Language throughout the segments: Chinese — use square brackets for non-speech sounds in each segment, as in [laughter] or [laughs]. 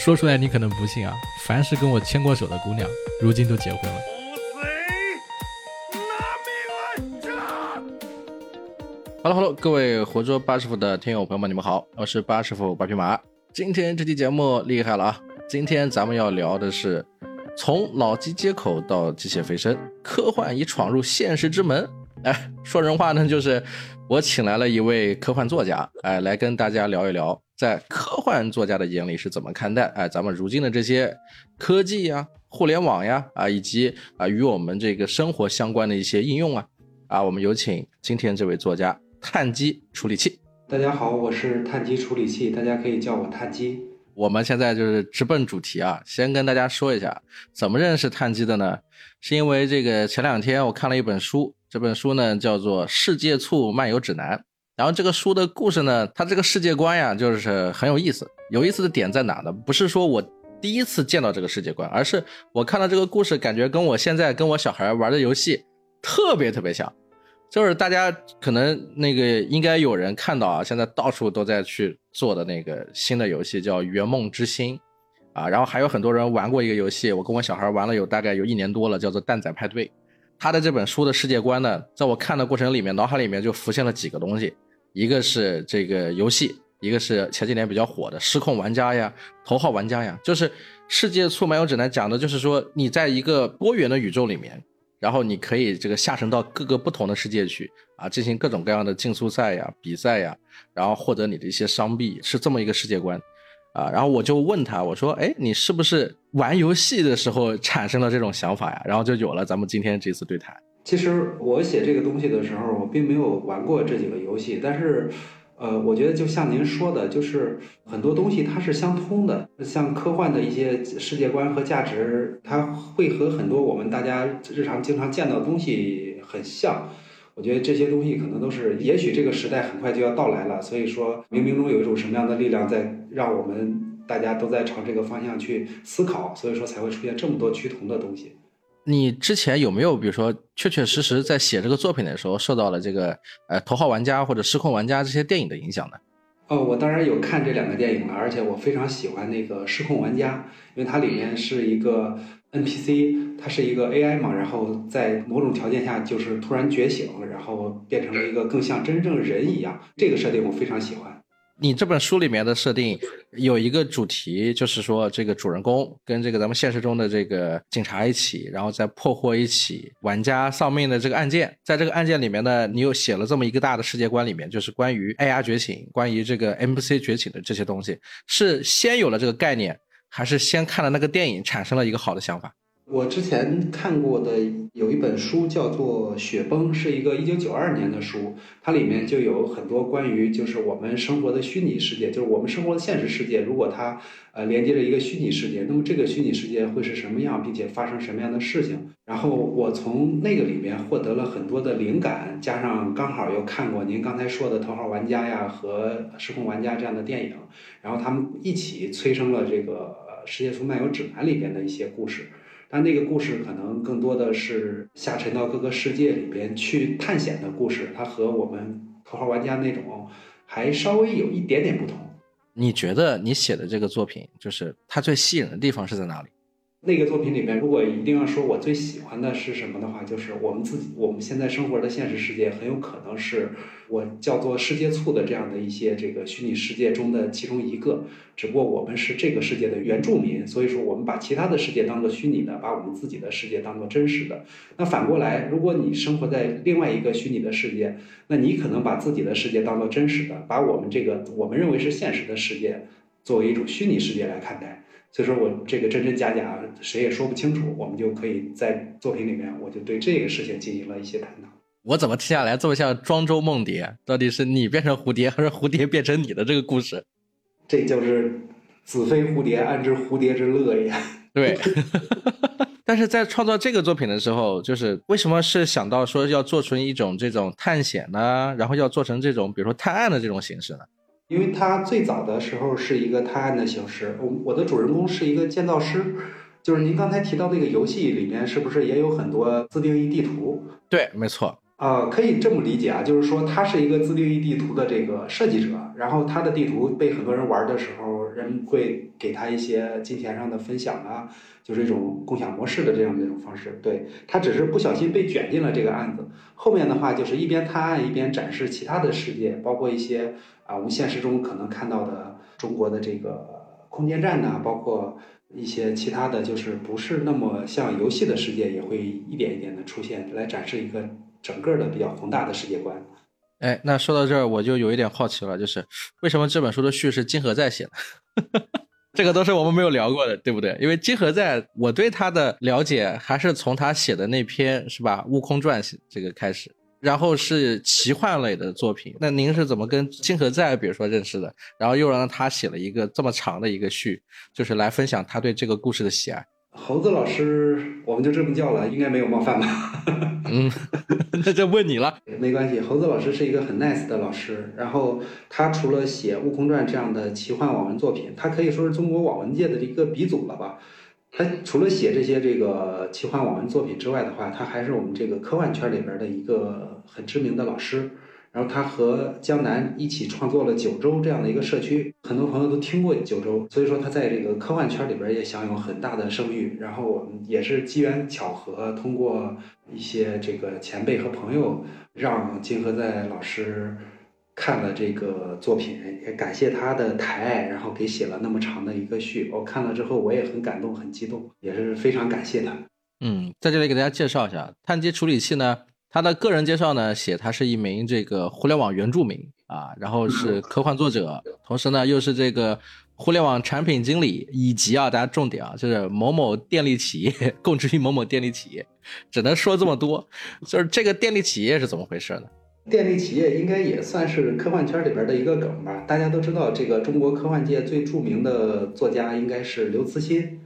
说出来你可能不信啊，凡是跟我牵过手的姑娘，如今都结婚了。Hello，Hello，各位活捉八师傅的听友朋友们，你们好，我是八师傅八匹马。今天这期节目厉害了啊！今天咱们要聊的是从脑机接口到机械飞升，科幻已闯入现实之门。哎，说人话呢，就是我请来了一位科幻作家，哎，来跟大家聊一聊，在科幻作家的眼里是怎么看待哎咱们如今的这些科技呀、互联网呀啊，以及啊与我们这个生活相关的一些应用啊啊，我们有请今天这位作家碳基处理器。大家好，我是碳基处理器，大家可以叫我碳基。我们现在就是直奔主题啊，先跟大家说一下怎么认识碳基的呢？是因为这个前两天我看了一本书。这本书呢叫做《世界醋漫游指南》，然后这个书的故事呢，它这个世界观呀，就是很有意思。有意思的点在哪呢？不是说我第一次见到这个世界观，而是我看到这个故事，感觉跟我现在跟我小孩玩的游戏特别特别像。就是大家可能那个应该有人看到啊，现在到处都在去做的那个新的游戏叫《圆梦之星》啊，然后还有很多人玩过一个游戏，我跟我小孩玩了有大概有一年多了，叫做《蛋仔派对》。他的这本书的世界观呢，在我看的过程里面，脑海里面就浮现了几个东西，一个是这个游戏，一个是前几年比较火的《失控玩家》呀，《头号玩家》呀，就是《世界促漫游指南》讲的就是说，你在一个多元的宇宙里面，然后你可以这个下沉到各个不同的世界去啊，进行各种各样的竞速赛呀、比赛呀，然后获得你的一些商币，是这么一个世界观。啊，然后我就问他，我说，哎，你是不是玩游戏的时候产生了这种想法呀？然后就有了咱们今天这次对谈。其实我写这个东西的时候，我并没有玩过这几个游戏，但是，呃，我觉得就像您说的，就是很多东西它是相通的，像科幻的一些世界观和价值，它会和很多我们大家日常经常见到的东西很像。我觉得这些东西可能都是，也许这个时代很快就要到来了，所以说冥冥中有一种什么样的力量在让我们大家都在朝这个方向去思考，所以说才会出现这么多趋同的东西。你之前有没有，比如说确确实实在写这个作品的时候，受到了这个呃《头号玩家》或者《失控玩家》这些电影的影响呢？哦，我当然有看这两个电影了，而且我非常喜欢那个《失控玩家》，因为它里面是一个。NPC 它是一个 AI 嘛，然后在某种条件下就是突然觉醒，然后变成了一个更像真正人一样。这个设定我非常喜欢。你这本书里面的设定有一个主题，就是说这个主人公跟这个咱们现实中的这个警察一起，然后再破获一起玩家丧命的这个案件。在这个案件里面呢，你又写了这么一个大的世界观里面，就是关于 AI 觉醒、关于这个 NPC 觉醒的这些东西，是先有了这个概念。还是先看了那个电影，产生了一个好的想法。我之前看过的有一本书叫做《雪崩》，是一个一九九二年的书，它里面就有很多关于就是我们生活的虚拟世界，就是我们生活的现实世界，如果它呃连接着一个虚拟世界，那么这个虚拟世界会是什么样，并且发生什么样的事情？然后我从那个里面获得了很多的灵感，加上刚好又看过您刚才说的《头号玩家》呀和《失控玩家》这样的电影，然后他们一起催生了这个《世界速漫游指南》里边的一些故事。但那个故事可能更多的是下沉到各个世界里边去探险的故事，它和我们头号玩家那种还稍微有一点点不同。你觉得你写的这个作品，就是它最吸引的地方是在哪里？那个作品里面，如果一定要说我最喜欢的是什么的话，就是我们自己我们现在生活的现实世界，很有可能是我叫做世界醋的这样的一些这个虚拟世界中的其中一个。只不过我们是这个世界的原住民，所以说我们把其他的世界当做虚拟的，把我们自己的世界当做真实的。那反过来，如果你生活在另外一个虚拟的世界，那你可能把自己的世界当做真实的，把我们这个我们认为是现实的世界作为一种虚拟世界来看待。所以说我这个真真假假谁也说不清楚，我们就可以在作品里面，我就对这个事情进行了一些探讨。我怎么听下来这么像庄周梦蝶？到底是你变成蝴蝶，还是蝴蝶变成你的这个故事？这就是子非蝴蝶，安知蝴蝶之乐也？[laughs] 对。[laughs] 但是在创作这个作品的时候，就是为什么是想到说要做成一种这种探险呢？然后要做成这种比如说探案的这种形式呢？因为它最早的时候是一个探案的形式，我我的主人公是一个建造师，就是您刚才提到那个游戏里面是不是也有很多自定义地图？对，没错。呃，可以这么理解啊，就是说他是一个自定义地图的这个设计者，然后他的地图被很多人玩的时候，人会给他一些金钱上的分享啊，就是一种共享模式的这样的一种方式。对他只是不小心被卷进了这个案子，后面的话就是一边探案一边展示其他的世界，包括一些啊我们现实中可能看到的中国的这个空间站呐，包括一些其他的就是不是那么像游戏的世界，也会一点一点的出现，来展示一个。整个的比较宏大的世界观，哎，那说到这儿，我就有一点好奇了，就是为什么这本书的序是金河在写的？[laughs] 这个都是我们没有聊过的，对不对？因为金河在，我对他的了解还是从他写的那篇是吧《悟空传》这个开始，然后是奇幻类的作品。那您是怎么跟金河在比如说认识的？然后又让他写了一个这么长的一个序，就是来分享他对这个故事的喜爱。猴子老师，我们就这么叫了，应该没有冒犯吧？[laughs] 嗯，[laughs] 那就问你了。没关系，猴子老师是一个很 nice 的老师。然后他除了写《悟空传》这样的奇幻网文作品，他可以说是中国网文界的一个鼻祖了吧？他除了写这些这个奇幻网文作品之外的话，他还是我们这个科幻圈里边的一个很知名的老师。然后他和江南一起创作了九州这样的一个社区，很多朋友都听过九州，所以说他在这个科幻圈里边也享有很大的声誉。然后我们也是机缘巧合，通过一些这个前辈和朋友，让金河在老师看了这个作品，也感谢他的抬爱，然后给写了那么长的一个序。我看了之后，我也很感动，很激动，也是非常感谢他。嗯，在这里给大家介绍一下碳基处理器呢。他的个人介绍呢，写他是一名这个互联网原住民啊，然后是科幻作者，同时呢又是这个互联网产品经理，以及啊，大家重点啊，就是某某电力企业 [laughs] 供职于某某电力企业，只能说这么多。就是这个电力企业是怎么回事呢？电力企业应该也算是科幻圈里边的一个梗吧。大家都知道，这个中国科幻界最著名的作家应该是刘慈欣，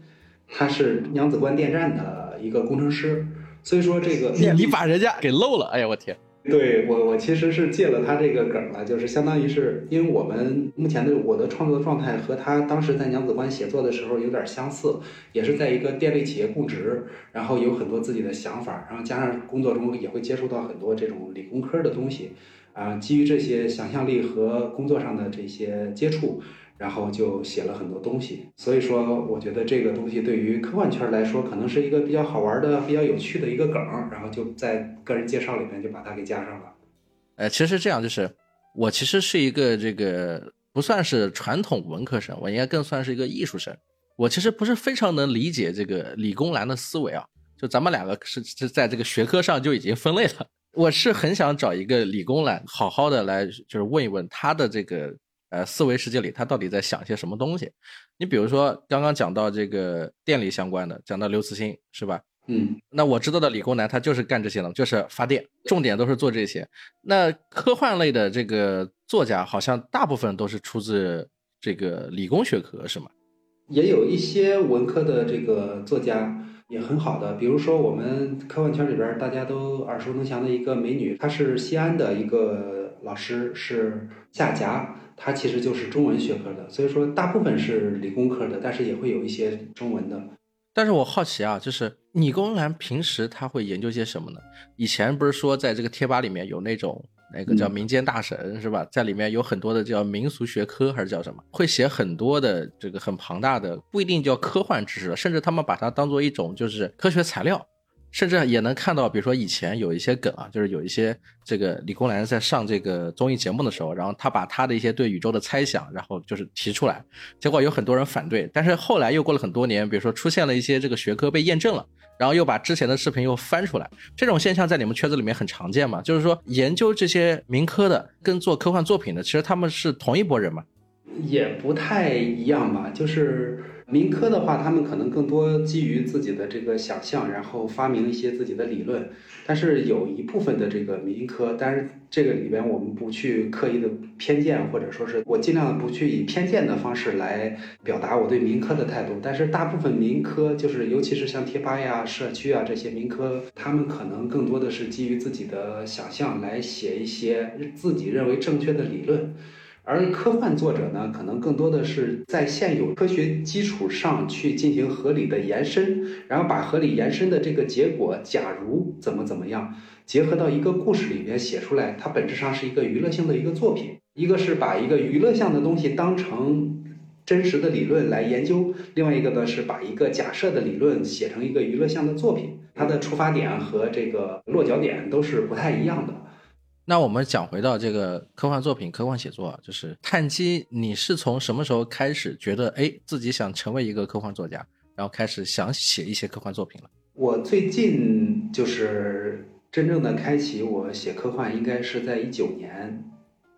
他是娘子关电站的一个工程师。所以说这个你你把人家给漏了，哎呀我天！对我我其实是借了他这个梗了，就是相当于是因为我们目前的我的创作状态和他当时在娘子关写作的时候有点相似，也是在一个电力企业供职，然后有很多自己的想法，然后加上工作中也会接触到很多这种理工科的东西，啊，基于这些想象力和工作上的这些接触。然后就写了很多东西，所以说我觉得这个东西对于科幻圈来说，可能是一个比较好玩的、比较有趣的一个梗，然后就在个人介绍里面就把它给加上了。呃，其实这样就是，我其实是一个这个不算是传统文科生，我应该更算是一个艺术生。我其实不是非常能理解这个理工男的思维啊，就咱们两个是是在这个学科上就已经分类了。我是很想找一个理工男，好好的来就是问一问他的这个。呃，思维世界里他到底在想些什么东西？你比如说刚刚讲到这个电力相关的，讲到刘慈欣是吧？嗯，那我知道的理工男他就是干这些的，就是发电，重点都是做这些。那科幻类的这个作家好像大部分都是出自这个理工学科，是吗？也有一些文科的这个作家也很好的，比如说我们科幻圈里边大家都耳熟能详的一个美女，她是西安的一个老师，是夏霞。它其实就是中文学科的，所以说大部分是理工科的，但是也会有一些中文的。但是我好奇啊，就是理工男平时他会研究些什么呢？以前不是说在这个贴吧里面有那种那个叫民间大神是吧？在里面有很多的叫民俗学科还是叫什么，会写很多的这个很庞大的，不一定叫科幻知识，甚至他们把它当做一种就是科学材料。甚至也能看到，比如说以前有一些梗啊，就是有一些这个理工男在上这个综艺节目的时候，然后他把他的一些对宇宙的猜想，然后就是提出来，结果有很多人反对。但是后来又过了很多年，比如说出现了一些这个学科被验证了，然后又把之前的视频又翻出来，这种现象在你们圈子里面很常见嘛？就是说研究这些民科的跟做科幻作品的，其实他们是同一拨人嘛？也不太一样吧，就是。民科的话，他们可能更多基于自己的这个想象，然后发明一些自己的理论。但是有一部分的这个民科，但是这个里边我们不去刻意的偏见，或者说是我尽量不去以偏见的方式来表达我对民科的态度。但是大部分民科，就是尤其是像贴吧呀、社区啊这些民科，他们可能更多的是基于自己的想象来写一些自己认为正确的理论。而科幻作者呢，可能更多的是在现有科学基础上去进行合理的延伸，然后把合理延伸的这个结果，假如怎么怎么样，结合到一个故事里面写出来，它本质上是一个娱乐性的一个作品。一个是把一个娱乐向的东西当成真实的理论来研究，另外一个呢是把一个假设的理论写成一个娱乐向的作品。它的出发点和这个落脚点都是不太一样的。那我们讲回到这个科幻作品、科幻写作啊，就是碳基，你是从什么时候开始觉得哎自己想成为一个科幻作家，然后开始想写一些科幻作品了？我最近就是真正的开启我写科幻，应该是在一九年。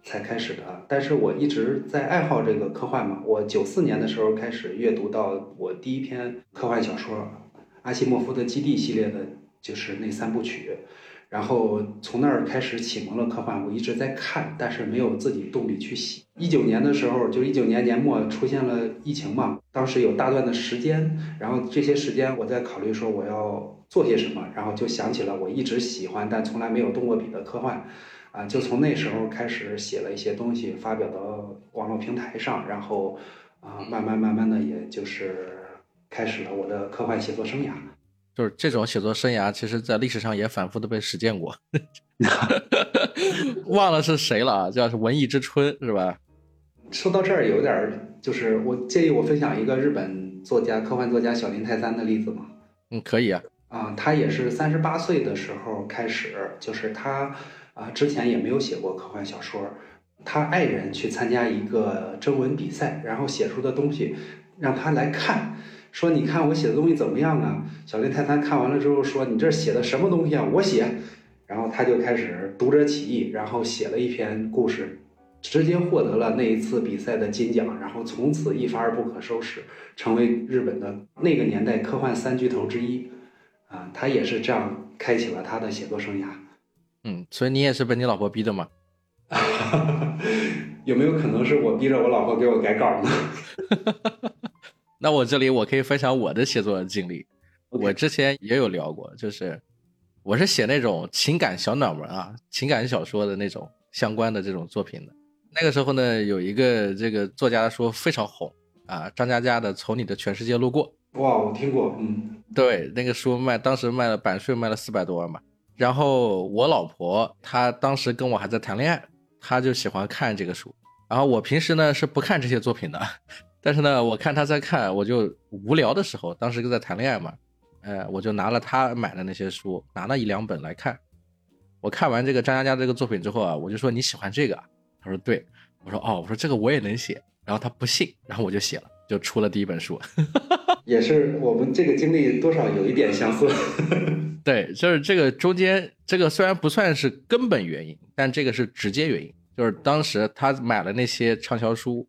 才开始的，但是我一直在爱好这个科幻嘛。我九四年的时候开始阅读到我第一篇科幻小说，阿西莫夫的《基地》系列的，就是那三部曲。然后从那儿开始启蒙了科幻，我一直在看，但是没有自己动力去写。一九年的时候，就是一九年年末出现了疫情嘛，当时有大段的时间，然后这些时间我在考虑说我要做些什么，然后就想起了我一直喜欢但从来没有动过笔的科幻。啊，就从那时候开始写了一些东西，发表到网络平台上，然后啊，慢慢慢慢的，也就是开始了我的科幻写作生涯。就是这种写作生涯，其实在历史上也反复的被实践过。[laughs] 忘了是谁了啊？叫是文艺之春是吧？说到这儿，有点就是我建议我分享一个日本作家、科幻作家小林泰三的例子嘛？嗯，可以啊。啊，他也是三十八岁的时候开始，就是他。啊，之前也没有写过科幻小说。他爱人去参加一个征文比赛，然后写出的东西让他来看，说：“你看我写的东西怎么样啊？”小林太太看完了之后说：“你这写的什么东西啊？我写。”然后他就开始读者起义，然后写了一篇故事，直接获得了那一次比赛的金奖，然后从此一发而不可收拾，成为日本的那个年代科幻三巨头之一。啊，他也是这样开启了他的写作生涯。嗯，所以你也是被你老婆逼的吗？[laughs] 有没有可能是我逼着我老婆给我改稿呢？[laughs] 那我这里我可以分享我的写作经历。我之前也有聊过，就是我是写那种情感小暖文啊，情感小说的那种相关的这种作品的。那个时候呢，有一个这个作家说非常红啊，张嘉佳的《从你的全世界路过》。哇，我听过，嗯，对，那个书卖当时卖了版税卖了四百多万嘛。然后我老婆她当时跟我还在谈恋爱，她就喜欢看这个书。然后我平时呢是不看这些作品的，但是呢我看他在看，我就无聊的时候，当时在谈恋爱嘛，呃，我就拿了他买的那些书，拿了一两本来看。我看完这个张嘉佳这个作品之后啊，我就说你喜欢这个？他说对。我说哦，我说这个我也能写。然后他不信，然后我就写了，就出了第一本书。[laughs] 也是我们这个经历多少有一点相似。[laughs] 对，就是这个中间，这个虽然不算是根本原因，但这个是直接原因。就是当时他买了那些畅销书，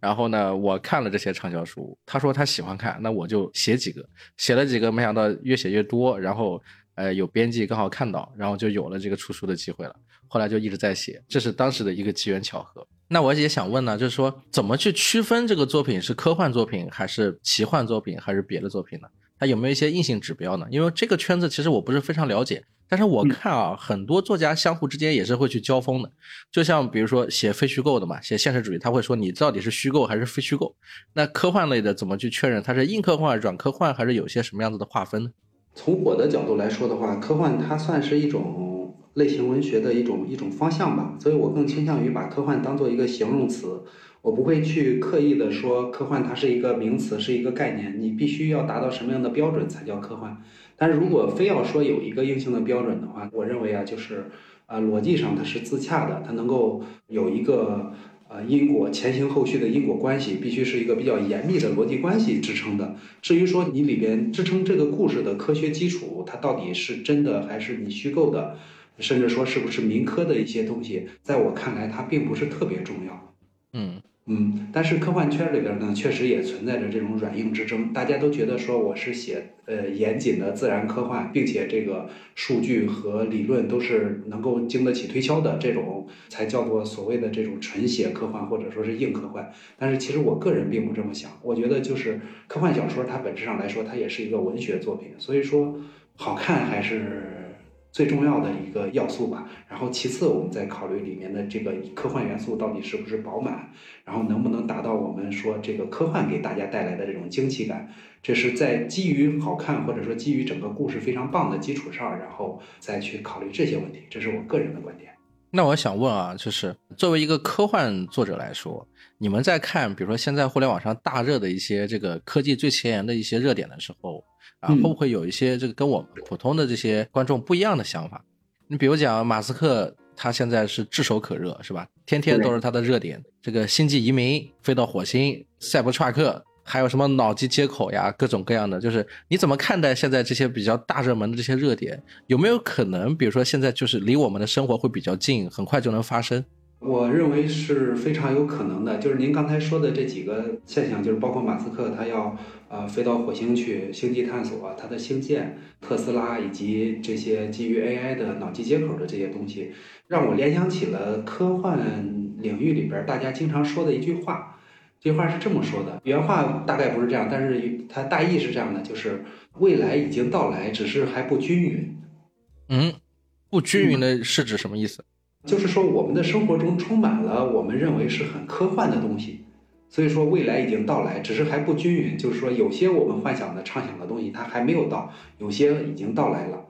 然后呢，我看了这些畅销书，他说他喜欢看，那我就写几个，写了几个，没想到越写越多，然后呃有编辑刚好看到，然后就有了这个出书的机会了。后来就一直在写，这是当时的一个机缘巧合。那我也想问呢，就是说怎么去区分这个作品是科幻作品，还是奇幻作品，还是别的作品呢？它有没有一些硬性指标呢？因为这个圈子其实我不是非常了解，但是我看啊，很多作家相互之间也是会去交锋的。就像比如说写非虚构的嘛，写现实主义，他会说你到底是虚构还是非虚构。那科幻类的怎么去确认它是硬科幻、软科幻，还是有些什么样子的划分呢？从我的角度来说的话，科幻它算是一种类型文学的一种一种方向吧，所以我更倾向于把科幻当做一个形容词。我不会去刻意的说科幻它是一个名词，是一个概念，你必须要达到什么样的标准才叫科幻。但是如果非要说有一个硬性的标准的话，我认为啊，就是呃逻辑上它是自洽的，它能够有一个呃因果前行后续的因果关系，必须是一个比较严密的逻辑关系支撑的。至于说你里边支撑这个故事的科学基础，它到底是真的还是你虚构的，甚至说是不是民科的一些东西，在我看来它并不是特别重要。嗯。嗯，但是科幻圈里边呢，确实也存在着这种软硬之争。大家都觉得说我是写呃严谨的自然科幻，并且这个数据和理论都是能够经得起推敲的，这种才叫做所谓的这种纯写科幻或者说是硬科幻。但是其实我个人并不这么想，我觉得就是科幻小说它本质上来说，它也是一个文学作品。所以说，好看还是最重要的一个要素吧。然后其次，我们再考虑里面的这个科幻元素到底是不是饱满，然后能不能达到我们说这个科幻给大家带来的这种惊奇感。这是在基于好看或者说基于整个故事非常棒的基础上，然后再去考虑这些问题。这是我个人的观点。那我想问啊，就是作为一个科幻作者来说，你们在看，比如说现在互联网上大热的一些这个科技最前沿的一些热点的时候，啊，会不会有一些这个跟我们普通的这些观众不一样的想法？你比如讲马斯克，他现在是炙手可热，是吧？天天都是他的热点，这个星际移民、飞到火星、赛博朋克。还有什么脑机接口呀，各种各样的，就是你怎么看待现在这些比较大热门的这些热点？有没有可能，比如说现在就是离我们的生活会比较近，很快就能发生？我认为是非常有可能的。就是您刚才说的这几个现象，就是包括马斯克他要呃飞到火星去星际探索，他的星舰、特斯拉以及这些基于 AI 的脑机接口的这些东西，让我联想起了科幻领域里边大家经常说的一句话。这句话是这么说的，原话大概不是这样，但是它大意是这样的，就是未来已经到来，只是还不均匀。嗯，不均匀的是指什么意思？就是说我们的生活中充满了我们认为是很科幻的东西，所以说未来已经到来，只是还不均匀。就是说有些我们幻想的、畅想的东西它还没有到，有些已经到来了。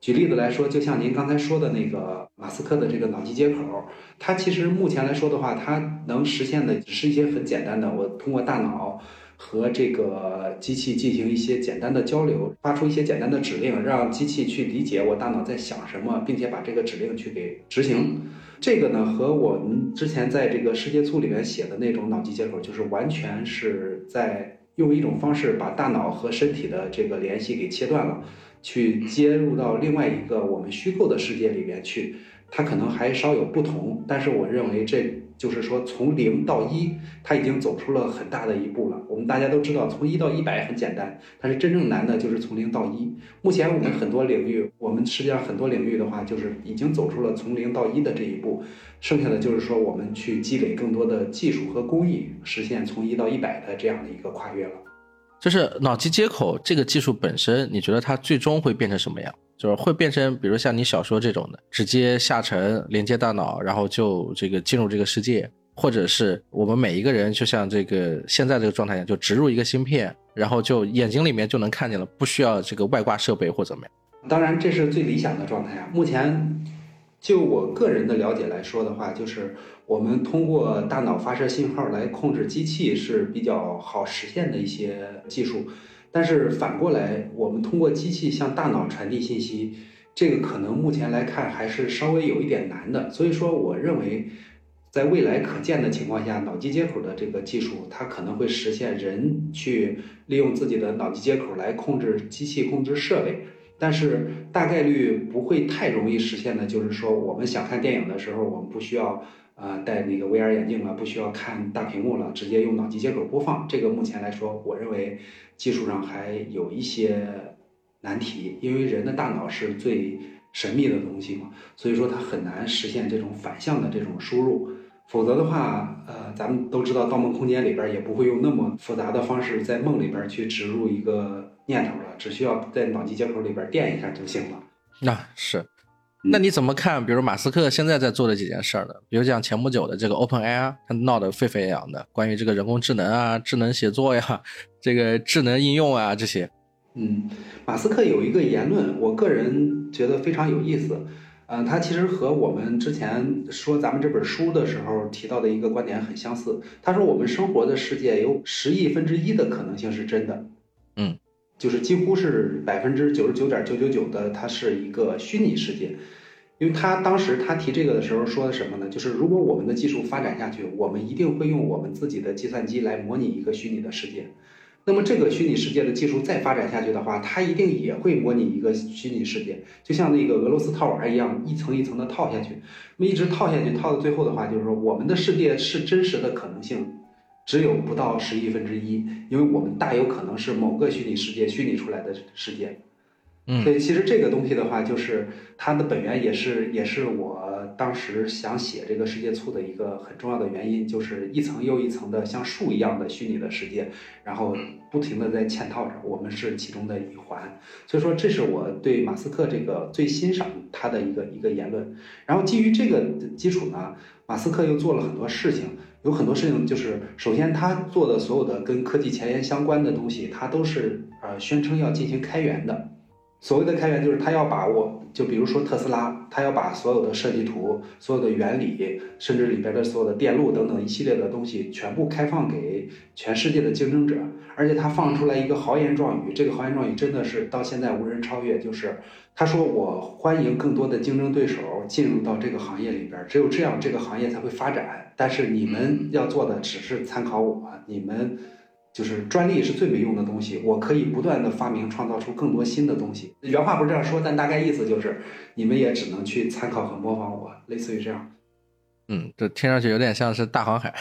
举例子来说，就像您刚才说的那个马斯克的这个脑机接口，它其实目前来说的话，它能实现的只是一些很简单的，我通过大脑和这个机器进行一些简单的交流，发出一些简单的指令，让机器去理解我大脑在想什么，并且把这个指令去给执行。这个呢，和我们之前在这个世界醋里面写的那种脑机接口，就是完全是在用一种方式把大脑和身体的这个联系给切断了。去接入到另外一个我们虚构的世界里面去，它可能还稍有不同，但是我认为这就是说从零到一，它已经走出了很大的一步了。我们大家都知道，从一到一百很简单，但是真正难的就是从零到一。目前我们很多领域，我们实际上很多领域的话，就是已经走出了从零到一的这一步，剩下的就是说我们去积累更多的技术和工艺，实现从一到一百的这样的一个跨越了。就是脑机接口这个技术本身，你觉得它最终会变成什么样？就是会变成，比如像你小说这种的，直接下沉连接大脑，然后就这个进入这个世界，或者是我们每一个人就像这个现在这个状态一样，就植入一个芯片，然后就眼睛里面就能看见了，不需要这个外挂设备或怎么样？当然，这是最理想的状态啊。目前。就我个人的了解来说的话，就是我们通过大脑发射信号来控制机器是比较好实现的一些技术，但是反过来，我们通过机器向大脑传递信息，这个可能目前来看还是稍微有一点难的。所以说，我认为在未来可见的情况下，脑机接口的这个技术，它可能会实现人去利用自己的脑机接口来控制机器、控制设备。但是大概率不会太容易实现的，就是说我们想看电影的时候，我们不需要呃戴那个 VR 眼镜了，不需要看大屏幕了，直接用脑机接口播放。这个目前来说，我认为技术上还有一些难题，因为人的大脑是最神秘的东西嘛，所以说它很难实现这种反向的这种输入。否则的话，呃，咱们都知道《盗梦空间》里边也不会用那么复杂的方式在梦里边去植入一个。念头了，只需要在脑机接口里边垫一下就行了。那是，那你怎么看？比如马斯克现在在做的几件事儿呢？比如像前不久的这个 Open AI，他闹得沸沸扬扬的，关于这个人工智能啊、智能写作呀、这个智能应用啊这些。嗯，马斯克有一个言论，我个人觉得非常有意思。嗯，他其实和我们之前说咱们这本书的时候提到的一个观点很相似。他说，我们生活的世界有十亿分之一的可能性是真的。就是几乎是百分之九十九点九九九的，它是一个虚拟世界，因为他当时他提这个的时候说的什么呢？就是如果我们的技术发展下去，我们一定会用我们自己的计算机来模拟一个虚拟的世界。那么这个虚拟世界的技术再发展下去的话，它一定也会模拟一个虚拟世界，就像那个俄罗斯套娃一样，一层一层的套下去。那么一直套下去，套到最后的话，就是说我们的世界是真实的可能性。只有不到十亿分之一，因为我们大有可能是某个虚拟世界虚拟出来的世界。嗯所以其实这个东西的话，就是它的本源也是也是我当时想写这个世界醋的一个很重要的原因，就是一层又一层的像树一样的虚拟的世界，然后不停的在嵌套着，我们是其中的一环。所以说，这是我对马斯克这个最欣赏他的一个一个言论。然后基于这个基础呢，马斯克又做了很多事情，有很多事情就是，首先他做的所有的跟科技前沿相关的东西，他都是呃宣称要进行开源的。所谓的开源，就是他要把我，就比如说特斯拉，他要把所有的设计图、所有的原理，甚至里边的所有的电路等等一系列的东西，全部开放给全世界的竞争者。而且他放出来一个豪言壮语，这个豪言壮语真的是到现在无人超越。就是他说：“我欢迎更多的竞争对手进入到这个行业里边，只有这样这个行业才会发展。但是你们要做的只是参考我，你们。”就是专利是最没用的东西，我可以不断的发明创造出更多新的东西。原话不是这样说，但大概意思就是你们也只能去参考和模仿我，类似于这样。嗯，这听上去有点像是大航海。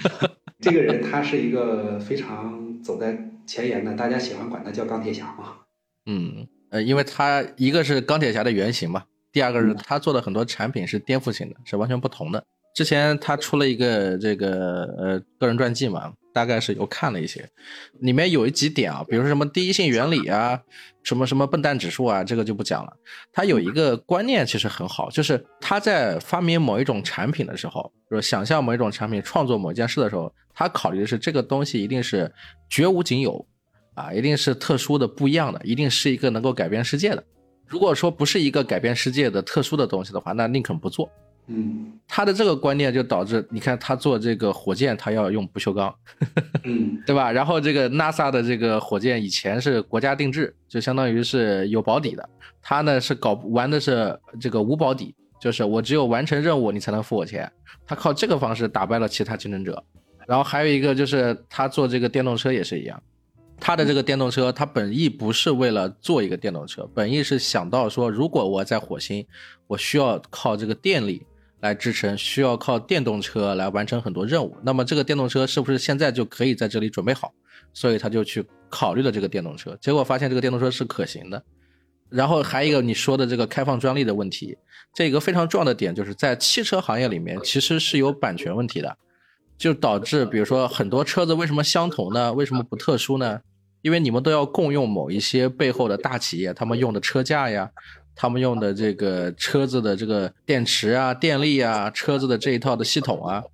[laughs] 这个人他是一个非常走在前沿的，大家喜欢管他叫钢铁侠嘛。嗯，呃，因为他一个是钢铁侠的原型嘛，第二个是他做的很多产品是颠覆性的，是完全不同的。之前他出了一个这个呃个人传记嘛，大概是有看了一些，里面有一几点啊，比如说什么第一性原理啊，什么什么笨蛋指数啊，这个就不讲了。他有一个观念其实很好，就是他在发明某一种产品的时候，就是想象某一种产品、创作某一件事的时候，他考虑的是这个东西一定是绝无仅有啊，一定是特殊的、不一样的，一定是一个能够改变世界的。如果说不是一个改变世界的特殊的东西的话，那宁肯不做。嗯他的这个观念就导致，你看他做这个火箭，他要用不锈钢，嗯 [laughs] 对吧？然后这个 NASA 的这个火箭以前是国家定制，就相当于是有保底的。他呢是搞玩的是这个无保底，就是我只有完成任务你才能付我钱。他靠这个方式打败了其他竞争者。然后还有一个就是他做这个电动车也是一样，他的这个电动车，他本意不是为了做一个电动车，本意是想到说，如果我在火星，我需要靠这个电力。来支撑，需要靠电动车来完成很多任务。那么这个电动车是不是现在就可以在这里准备好？所以他就去考虑了这个电动车，结果发现这个电动车是可行的。然后还有一个你说的这个开放专利的问题，这个非常重要的点就是在汽车行业里面其实是有版权问题的，就导致比如说很多车子为什么相同呢？为什么不特殊呢？因为你们都要共用某一些背后的大企业他们用的车架呀。他们用的这个车子的这个电池啊、电力啊、车子的这一套的系统啊，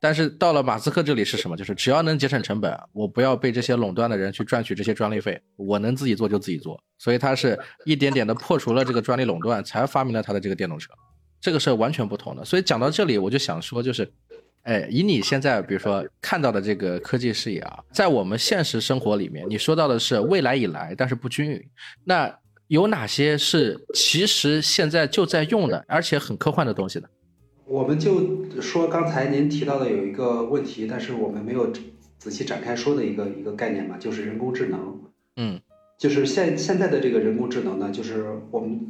但是到了马斯克这里是什么？就是只要能节省成本，我不要被这些垄断的人去赚取这些专利费，我能自己做就自己做。所以他是一点点的破除了这个专利垄断，才发明了他的这个电动车，这个是完全不同的。所以讲到这里，我就想说，就是，哎，以你现在比如说看到的这个科技视野啊，在我们现实生活里面，你说到的是未来以来，但是不均匀，那。有哪些是其实现在就在用的，而且很科幻的东西呢？我们就说刚才您提到的有一个问题，但是我们没有仔细展开说的一个一个概念嘛，就是人工智能。嗯，就是现现在的这个人工智能呢，就是我们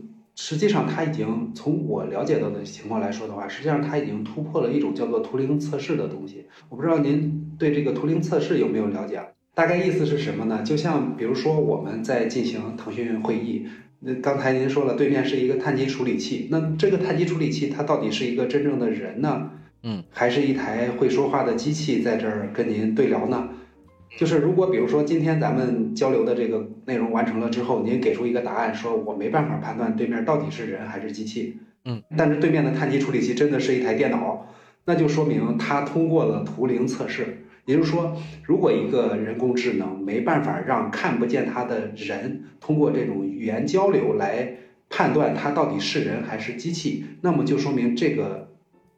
实际上它已经从我了解到的情况来说的话，实际上它已经突破了一种叫做图灵测试的东西。我不知道您对这个图灵测试有没有了解？大概意思是什么呢？就像比如说我们在进行腾讯会议，那刚才您说了，对面是一个碳基处理器，那这个碳基处理器它到底是一个真正的人呢？嗯，还是一台会说话的机器在这儿跟您对聊呢？就是如果比如说今天咱们交流的这个内容完成了之后，您给出一个答案，说我没办法判断对面到底是人还是机器，嗯，但是对面的碳基处理器真的是一台电脑，那就说明它通过了图灵测试。也就是说，如果一个人工智能没办法让看不见它的人通过这种语言交流来判断它到底是人还是机器，那么就说明这个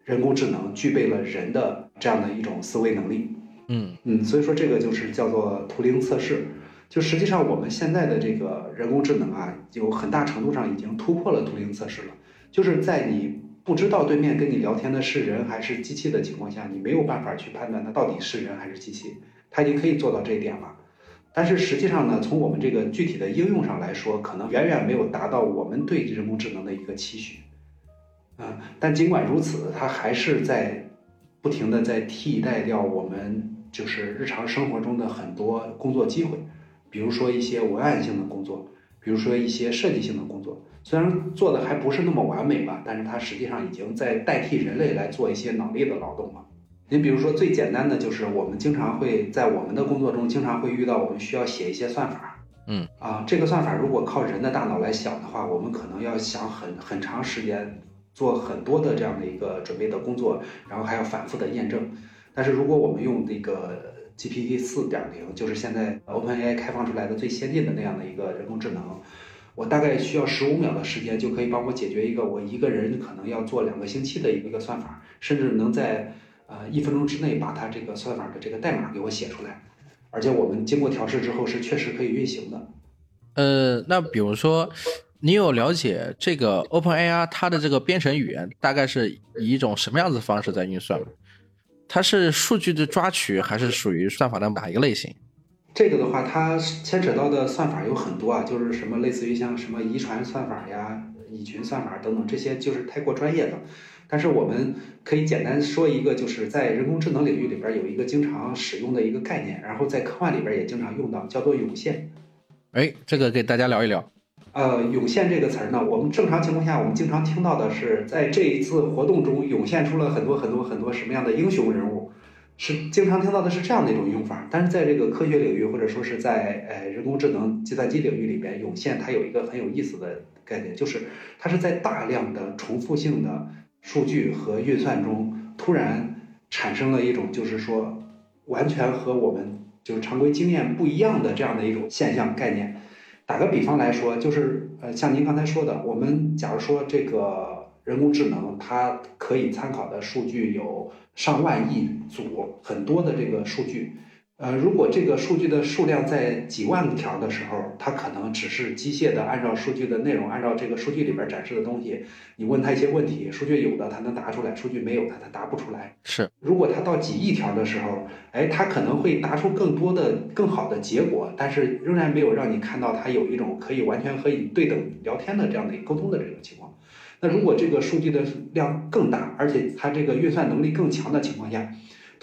人工智能具备了人的这样的一种思维能力。嗯嗯，所以说这个就是叫做图灵测试。就实际上我们现在的这个人工智能啊，有很大程度上已经突破了图灵测试了，就是在你。不知道对面跟你聊天的是人还是机器的情况下，你没有办法去判断它到底是人还是机器，它已经可以做到这一点了。但是实际上呢，从我们这个具体的应用上来说，可能远远没有达到我们对人工智能的一个期许。啊，但尽管如此，它还是在不停的在替代掉我们就是日常生活中的很多工作机会，比如说一些文案性的工作，比如说一些设计性的工作，虽然做的还不是那么完美吧，但是它实际上已经在代替人类来做一些脑力的劳动了。你比如说最简单的就是我们经常会在我们的工作中经常会遇到，我们需要写一些算法。嗯啊，这个算法如果靠人的大脑来想的话，我们可能要想很很长时间，做很多的这样的一个准备的工作，然后还要反复的验证。但是如果我们用这个 GPT 四点零，就是现在 OpenAI 开放出来的最先进的那样的一个人工智能，我大概需要十五秒的时间就可以帮我解决一个我一个人可能要做两个星期的一个算法，甚至能在呃一分钟之内把它这个算法的这个代码给我写出来。而且我们经过调试之后是确实可以运行的。呃，那比如说，你有了解这个 OpenAI 它的这个编程语言大概是以一种什么样子的方式在运算吗？它是数据的抓取，还是属于算法的哪一个类型？这个的话，它牵扯到的算法有很多啊，就是什么类似于像什么遗传算法呀、蚁群算法等等，这些就是太过专业的。但是我们可以简单说一个，就是在人工智能领域里边有一个经常使用的一个概念，然后在科幻里边也经常用到，叫做涌现。哎，这个给大家聊一聊。呃，涌现这个词儿呢，我们正常情况下我们经常听到的是，在这一次活动中涌现出了很多很多很多什么样的英雄人物，是经常听到的是这样的一种用法。但是在这个科学领域或者说是在呃人工智能计算机领域里边，涌现它有一个很有意思的概念，就是它是在大量的重复性的。数据和运算中突然产生了一种，就是说完全和我们就是常规经验不一样的这样的一种现象概念。打个比方来说，就是呃，像您刚才说的，我们假如说这个人工智能，它可以参考的数据有上万亿组，很多的这个数据。呃，如果这个数据的数量在几万条的时候，它可能只是机械的按照数据的内容，按照这个数据里边展示的东西，你问他一些问题，数据有的他能答出来，数据没有的他答不出来。是，如果他到几亿条的时候，哎，他可能会答出更多的、更好的结果，但是仍然没有让你看到他有一种可以完全和你对等聊天的这样的沟通的这种情况。那如果这个数据的量更大，而且它这个运算能力更强的情况下，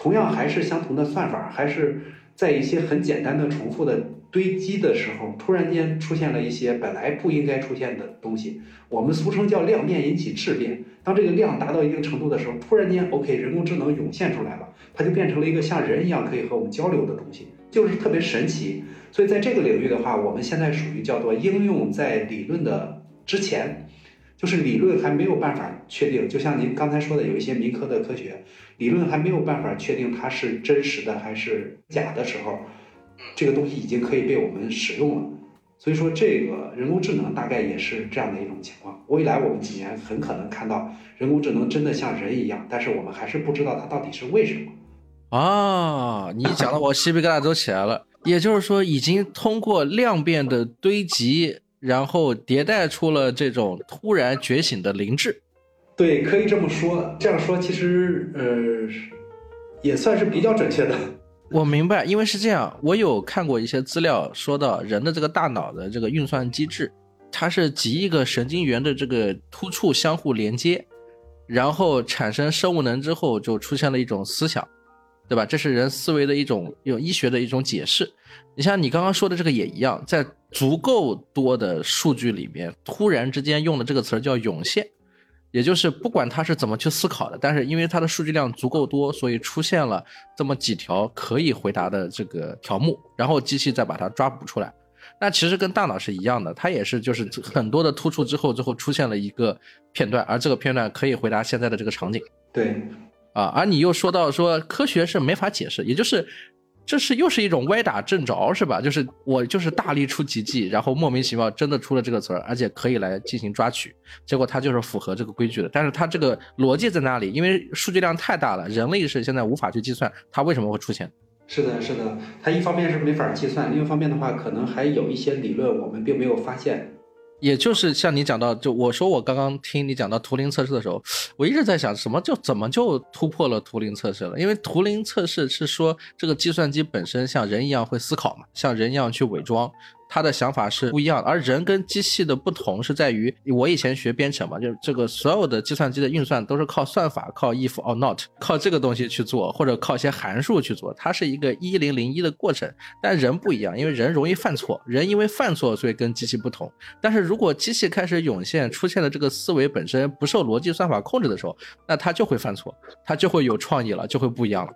同样还是相同的算法，还是在一些很简单的重复的堆积的时候，突然间出现了一些本来不应该出现的东西。我们俗称叫量变引起质变。当这个量达到一定程度的时候，突然间，OK，人工智能涌现出来了，它就变成了一个像人一样可以和我们交流的东西，就是特别神奇。所以在这个领域的话，我们现在属于叫做应用在理论的之前。就是理论还没有办法确定，就像您刚才说的，有一些民科的科学理论还没有办法确定它是真实的还是假的时候，这个东西已经可以被我们使用了。所以说，这个人工智能大概也是这样的一种情况。未来我们几年很可能看到人工智能真的像人一样，但是我们还是不知道它到底是为什么。啊，你讲的我鸡皮疙瘩都起来了。也就是说，已经通过量变的堆积。然后迭代出了这种突然觉醒的灵智，对，可以这么说。这样说其实呃，也算是比较准确的。[laughs] 我明白，因为是这样，我有看过一些资料，说到人的这个大脑的这个运算机制，它是几亿个神经元的这个突触相互连接，然后产生生物能之后，就出现了一种思想。对吧？这是人思维的一种用医学的一种解释。你像你刚刚说的这个也一样，在足够多的数据里面，突然之间用的这个词儿叫涌现，也就是不管他是怎么去思考的，但是因为它的数据量足够多，所以出现了这么几条可以回答的这个条目，然后机器再把它抓捕出来。那其实跟大脑是一样的，它也是就是很多的突触之后，最后出现了一个片段，而这个片段可以回答现在的这个场景。对。啊，而你又说到说科学是没法解释，也就是这是又是一种歪打正着，是吧？就是我就是大力出奇迹，然后莫名其妙真的出了这个词儿，而且可以来进行抓取，结果它就是符合这个规矩的。但是它这个逻辑在哪里？因为数据量太大了，人类是现在无法去计算它为什么会出现。是的，是的，它一方面是没法计算，另一方面的话，可能还有一些理论我们并没有发现。也就是像你讲到，就我说我刚刚听你讲到图灵测试的时候，我一直在想，什么就怎么就突破了图灵测试了？因为图灵测试是说这个计算机本身像人一样会思考嘛，像人一样去伪装，他的想法是不一样的。而人跟机器的不同是在于，我以前学编程嘛，就是这个所有的计算机的运算都是靠算法、靠 if or not、靠这个东西去做，或者靠一些函数去做，它是一个一零零一的过程。但人不一样，因为人容易犯错，人因为犯错，所以跟机器不同。但是如果机器开始涌现，出现了这个思维本身不受逻辑算法控制的时候，那它就会犯错，它就会有创意了，就会不一样了。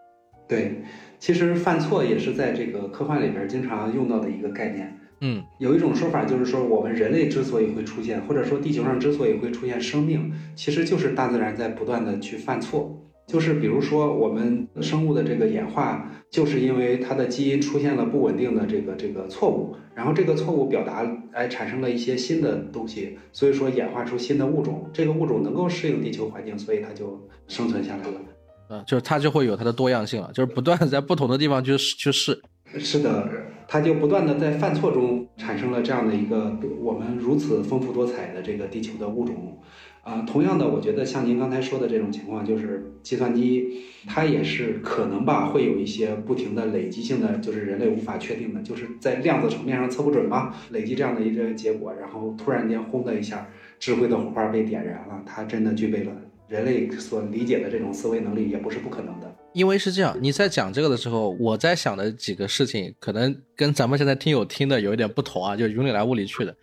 对，其实犯错也是在这个科幻里边经常用到的一个概念。嗯，有一种说法就是说，我们人类之所以会出现，或者说地球上之所以会出现生命，其实就是大自然在不断的去犯错。就是比如说，我们生物的这个演化，就是因为它的基因出现了不稳定的这个这个错误，然后这个错误表达哎产生了一些新的东西，所以说演化出新的物种，这个物种能够适应地球环境，所以它就生存下来了。嗯，就是它就会有它的多样性了，就是不断的在不同的地方去去试。是的，它就不断的在犯错中产生了这样的一个我们如此丰富多彩的这个地球的物种。啊，同样的，我觉得像您刚才说的这种情况，就是计算机它也是可能吧，会有一些不停的累积性的，就是人类无法确定的，就是在量子层面上测不准嘛，累积这样的一个结果，然后突然间轰的一下，智慧的火花被点燃了，它真的具备了人类所理解的这种思维能力，也不是不可能的。因为是这样，你在讲这个的时候，我在想的几个事情，可能跟咱们现在听友听的有一点不同啊，就云里来雾里去的。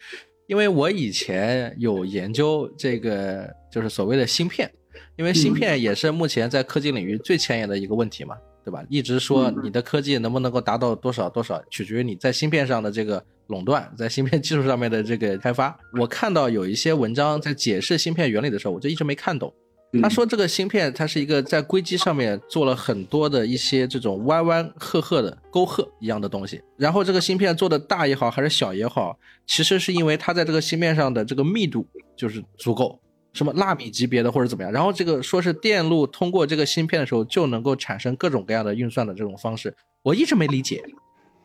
因为我以前有研究这个，就是所谓的芯片，因为芯片也是目前在科技领域最前沿的一个问题嘛，对吧？一直说你的科技能不能够达到多少多少，取决于你在芯片上的这个垄断，在芯片技术上面的这个开发。我看到有一些文章在解释芯片原理的时候，我就一直没看懂。他说这个芯片它是一个在硅基上面做了很多的一些这种弯弯赫赫的沟壑一样的东西，然后这个芯片做的大也好还是小也好，其实是因为它在这个芯片上的这个密度就是足够，什么纳米级别的或者怎么样，然后这个说是电路通过这个芯片的时候就能够产生各种各样的运算的这种方式，我一直没理解。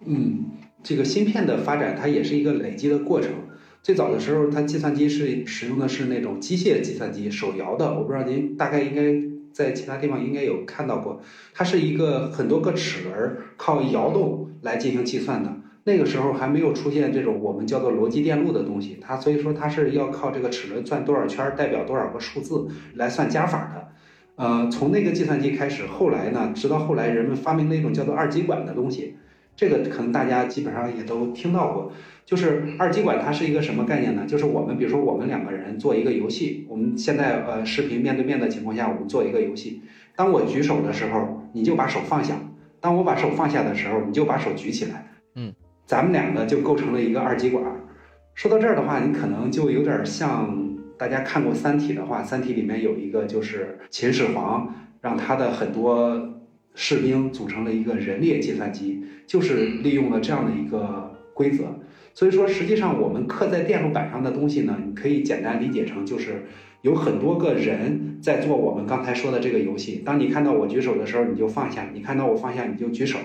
嗯，这个芯片的发展它也是一个累积的过程。最早的时候，它计算机是使用的是那种机械计算机，手摇的。我不知道您大概应该在其他地方应该有看到过，它是一个很多个齿轮靠摇动来进行计算的。那个时候还没有出现这种我们叫做逻辑电路的东西，它所以说它是要靠这个齿轮转多少圈代表多少个数字来算加法的。呃，从那个计算机开始，后来呢，直到后来人们发明了一种叫做二极管的东西，这个可能大家基本上也都听到过。就是二极管，它是一个什么概念呢？就是我们比如说我们两个人做一个游戏，我们现在呃视频面对面的情况下，我们做一个游戏。当我举手的时候，你就把手放下；当我把手放下的时候，你就把手举起来。嗯，咱们两个就构成了一个二极管。说到这儿的话，你可能就有点像大家看过《三体》的话，《三体》里面有一个就是秦始皇让他的很多士兵组成了一个人列计算机，就是利用了这样的一个规则。所以说，实际上我们刻在电路板上的东西呢，你可以简单理解成就是有很多个人在做我们刚才说的这个游戏。当你看到我举手的时候，你就放下；你看到我放下，你就举手。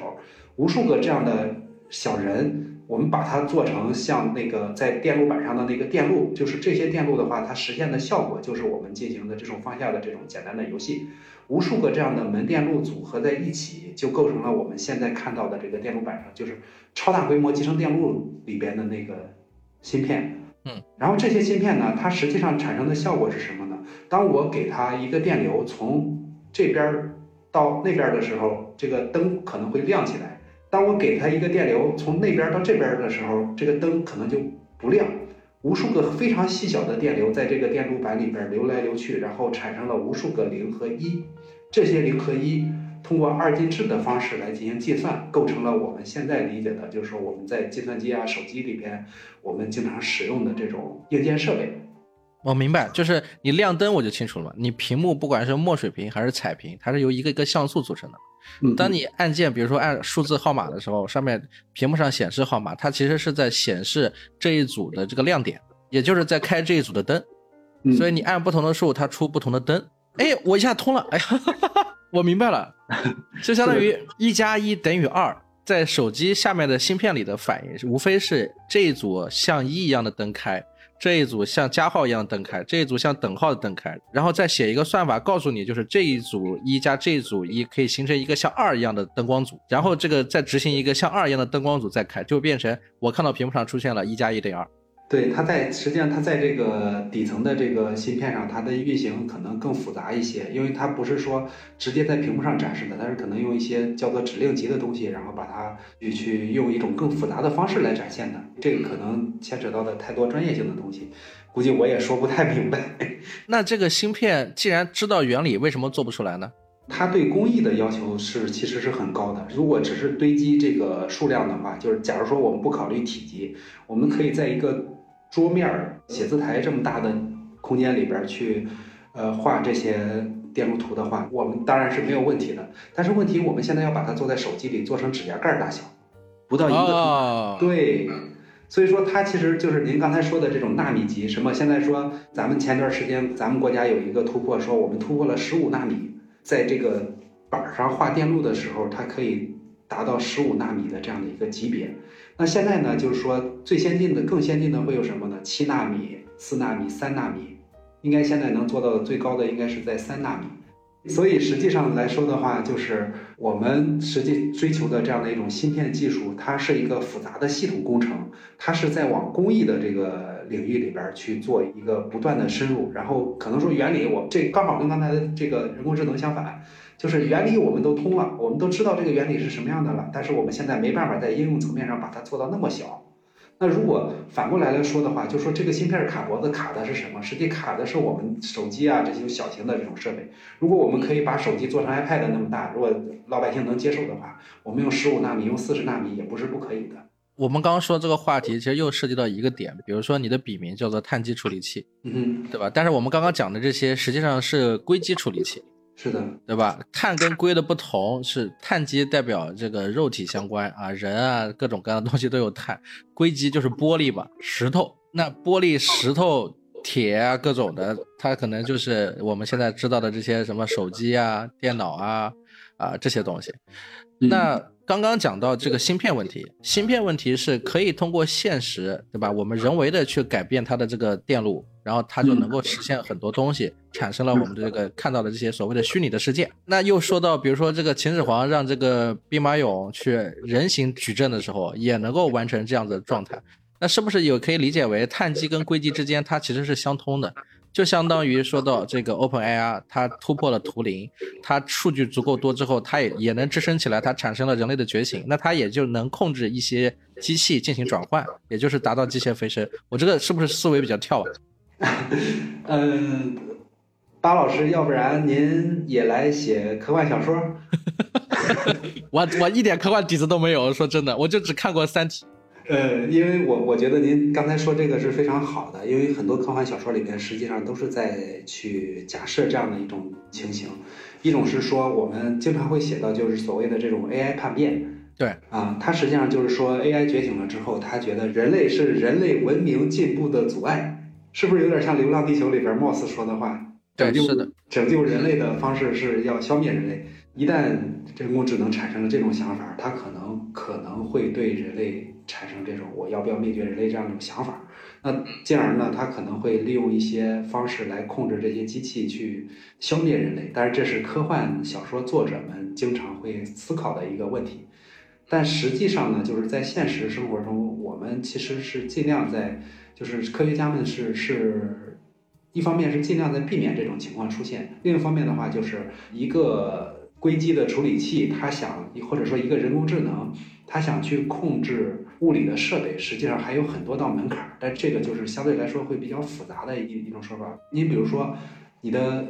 无数个这样的小人，我们把它做成像那个在电路板上的那个电路，就是这些电路的话，它实现的效果就是我们进行的这种放下的这种简单的游戏。无数个这样的门电路组合在一起，就构成了我们现在看到的这个电路板上，就是超大规模集成电路里边的那个芯片。嗯，然后这些芯片呢，它实际上产生的效果是什么呢？当我给它一个电流从这边到那边的时候，这个灯可能会亮起来；当我给它一个电流从那边到这边的时候，这个灯可能就不亮。无数个非常细小的电流在这个电路板里边流来流去，然后产生了无数个零和一。这些零和一通过二进制的方式来进行计算，构成了我们现在理解的，就是说我们在计算机啊、手机里边我们经常使用的这种硬件设备。我明白，就是你亮灯我就清楚了嘛。你屏幕不管是墨水屏还是彩屏，它是由一个一个像素组成的。当你按键，比如说按数字号码的时候，上面屏幕上显示号码，它其实是在显示这一组的这个亮点，也就是在开这一组的灯。所以你按不同的数，它出不同的灯。哎，我一下通了，哎呀，[laughs] 我明白了，[laughs] 就相当于一加一等于二，在手机下面的芯片里的反应，无非是这一组像一一样的灯开，这一组像加号一样的灯开，这一组像等号的灯开，然后再写一个算法告诉你，就是这一组一加这一组一可以形成一个像二一样的灯光组，然后这个再执行一个像二一样的灯光组再开，就变成我看到屏幕上出现了一加一等于二。对，它在实际上它在这个底层的这个芯片上，它的运行可能更复杂一些，因为它不是说直接在屏幕上展示的，它是可能用一些叫做指令集的东西，然后把它去去用一种更复杂的方式来展现的。这个可能牵扯到的太多专业性的东西，估计我也说不太明白。[laughs] 那这个芯片既然知道原理，为什么做不出来呢？它对工艺的要求是其实是很高的。如果只是堆积这个数量的话，就是假如说我们不考虑体积，我们可以在一个桌面儿、写字台这么大的空间里边儿去，呃，画这些电路图的话，我们当然是没有问题的。但是问题，我们现在要把它做在手机里，做成指甲盖儿大小，不到一个。哦，对，所以说它其实就是您刚才说的这种纳米级，什么？现在说咱们前段时间咱们国家有一个突破，说我们突破了十五纳米，在这个板儿上画电路的时候，它可以达到十五纳米的这样的一个级别。那现在呢，就是说最先进的、更先进的会有什么呢？七纳米、四纳米、三纳米，应该现在能做到的最高的应该是在三纳米。所以实际上来说的话，就是我们实际追求的这样的一种芯片技术，它是一个复杂的系统工程，它是在往工艺的这个领域里边去做一个不断的深入。然后可能说原理，我这刚好跟刚才的这个人工智能相反。就是原理我们都通了，我们都知道这个原理是什么样的了，但是我们现在没办法在应用层面上把它做到那么小。那如果反过来来说的话，就说这个芯片卡脖子卡的是什么？实际卡的是我们手机啊这些小型的这种设备。如果我们可以把手机做成 iPad 那么大，如果老百姓能接受的话，我们用十五纳米、用四十纳米也不是不可以的。我们刚刚说这个话题，其实又涉及到一个点，比如说你的笔名叫做碳基处理器，嗯，对吧？但是我们刚刚讲的这些实际上是硅基处理器。是的，对吧？碳跟硅的不同是碳基代表这个肉体相关啊，人啊各种各样的东西都有碳，硅基就是玻璃吧，石头。那玻璃、石头、铁啊各种的，它可能就是我们现在知道的这些什么手机啊、电脑啊啊这些东西。那刚刚讲到这个芯片问题，芯片问题是可以通过现实，对吧？我们人为的去改变它的这个电路，然后它就能够实现很多东西，产生了我们的这个看到的这些所谓的虚拟的世界。那又说到，比如说这个秦始皇让这个兵马俑去人形矩阵的时候，也能够完成这样子的状态。那是不是也可以理解为碳基跟硅基之间它其实是相通的？就相当于说到这个 OpenAI，它突破了图灵，它数据足够多之后，它也也能支撑起来，它产生了人类的觉醒，那它也就能控制一些机器进行转换，也就是达到机械飞升。我这个是不是思维比较跳啊？[laughs] 嗯，巴老师，要不然您也来写科幻小说？[laughs] 我我一点科幻底子都没有，说真的，我就只看过《三体》。呃，因为我我觉得您刚才说这个是非常好的，因为很多科幻小说里面实际上都是在去假设这样的一种情形，一种是说我们经常会写到就是所谓的这种 AI 叛变，对啊，它实际上就是说 AI 觉醒了之后，他觉得人类是人类文明进步的阻碍，是不是有点像《流浪地球》里边 Moss 说的话？对，是的，拯救人类的方式是要消灭人类。一旦人工智能产生了这种想法，它可能可能会对人类。产生这种我要不要灭绝人类这样一种想法，那进而呢，它可能会利用一些方式来控制这些机器去消灭人类。但是这是科幻小说作者们经常会思考的一个问题。但实际上呢，就是在现实生活中，我们其实是尽量在，就是科学家们是是一方面是尽量在避免这种情况出现，另一方面的话，就是一个硅基的处理器，它想或者说一个人工智能。它想去控制物理的设备，实际上还有很多道门槛儿，但这个就是相对来说会比较复杂的一一种说法。你比如说，你的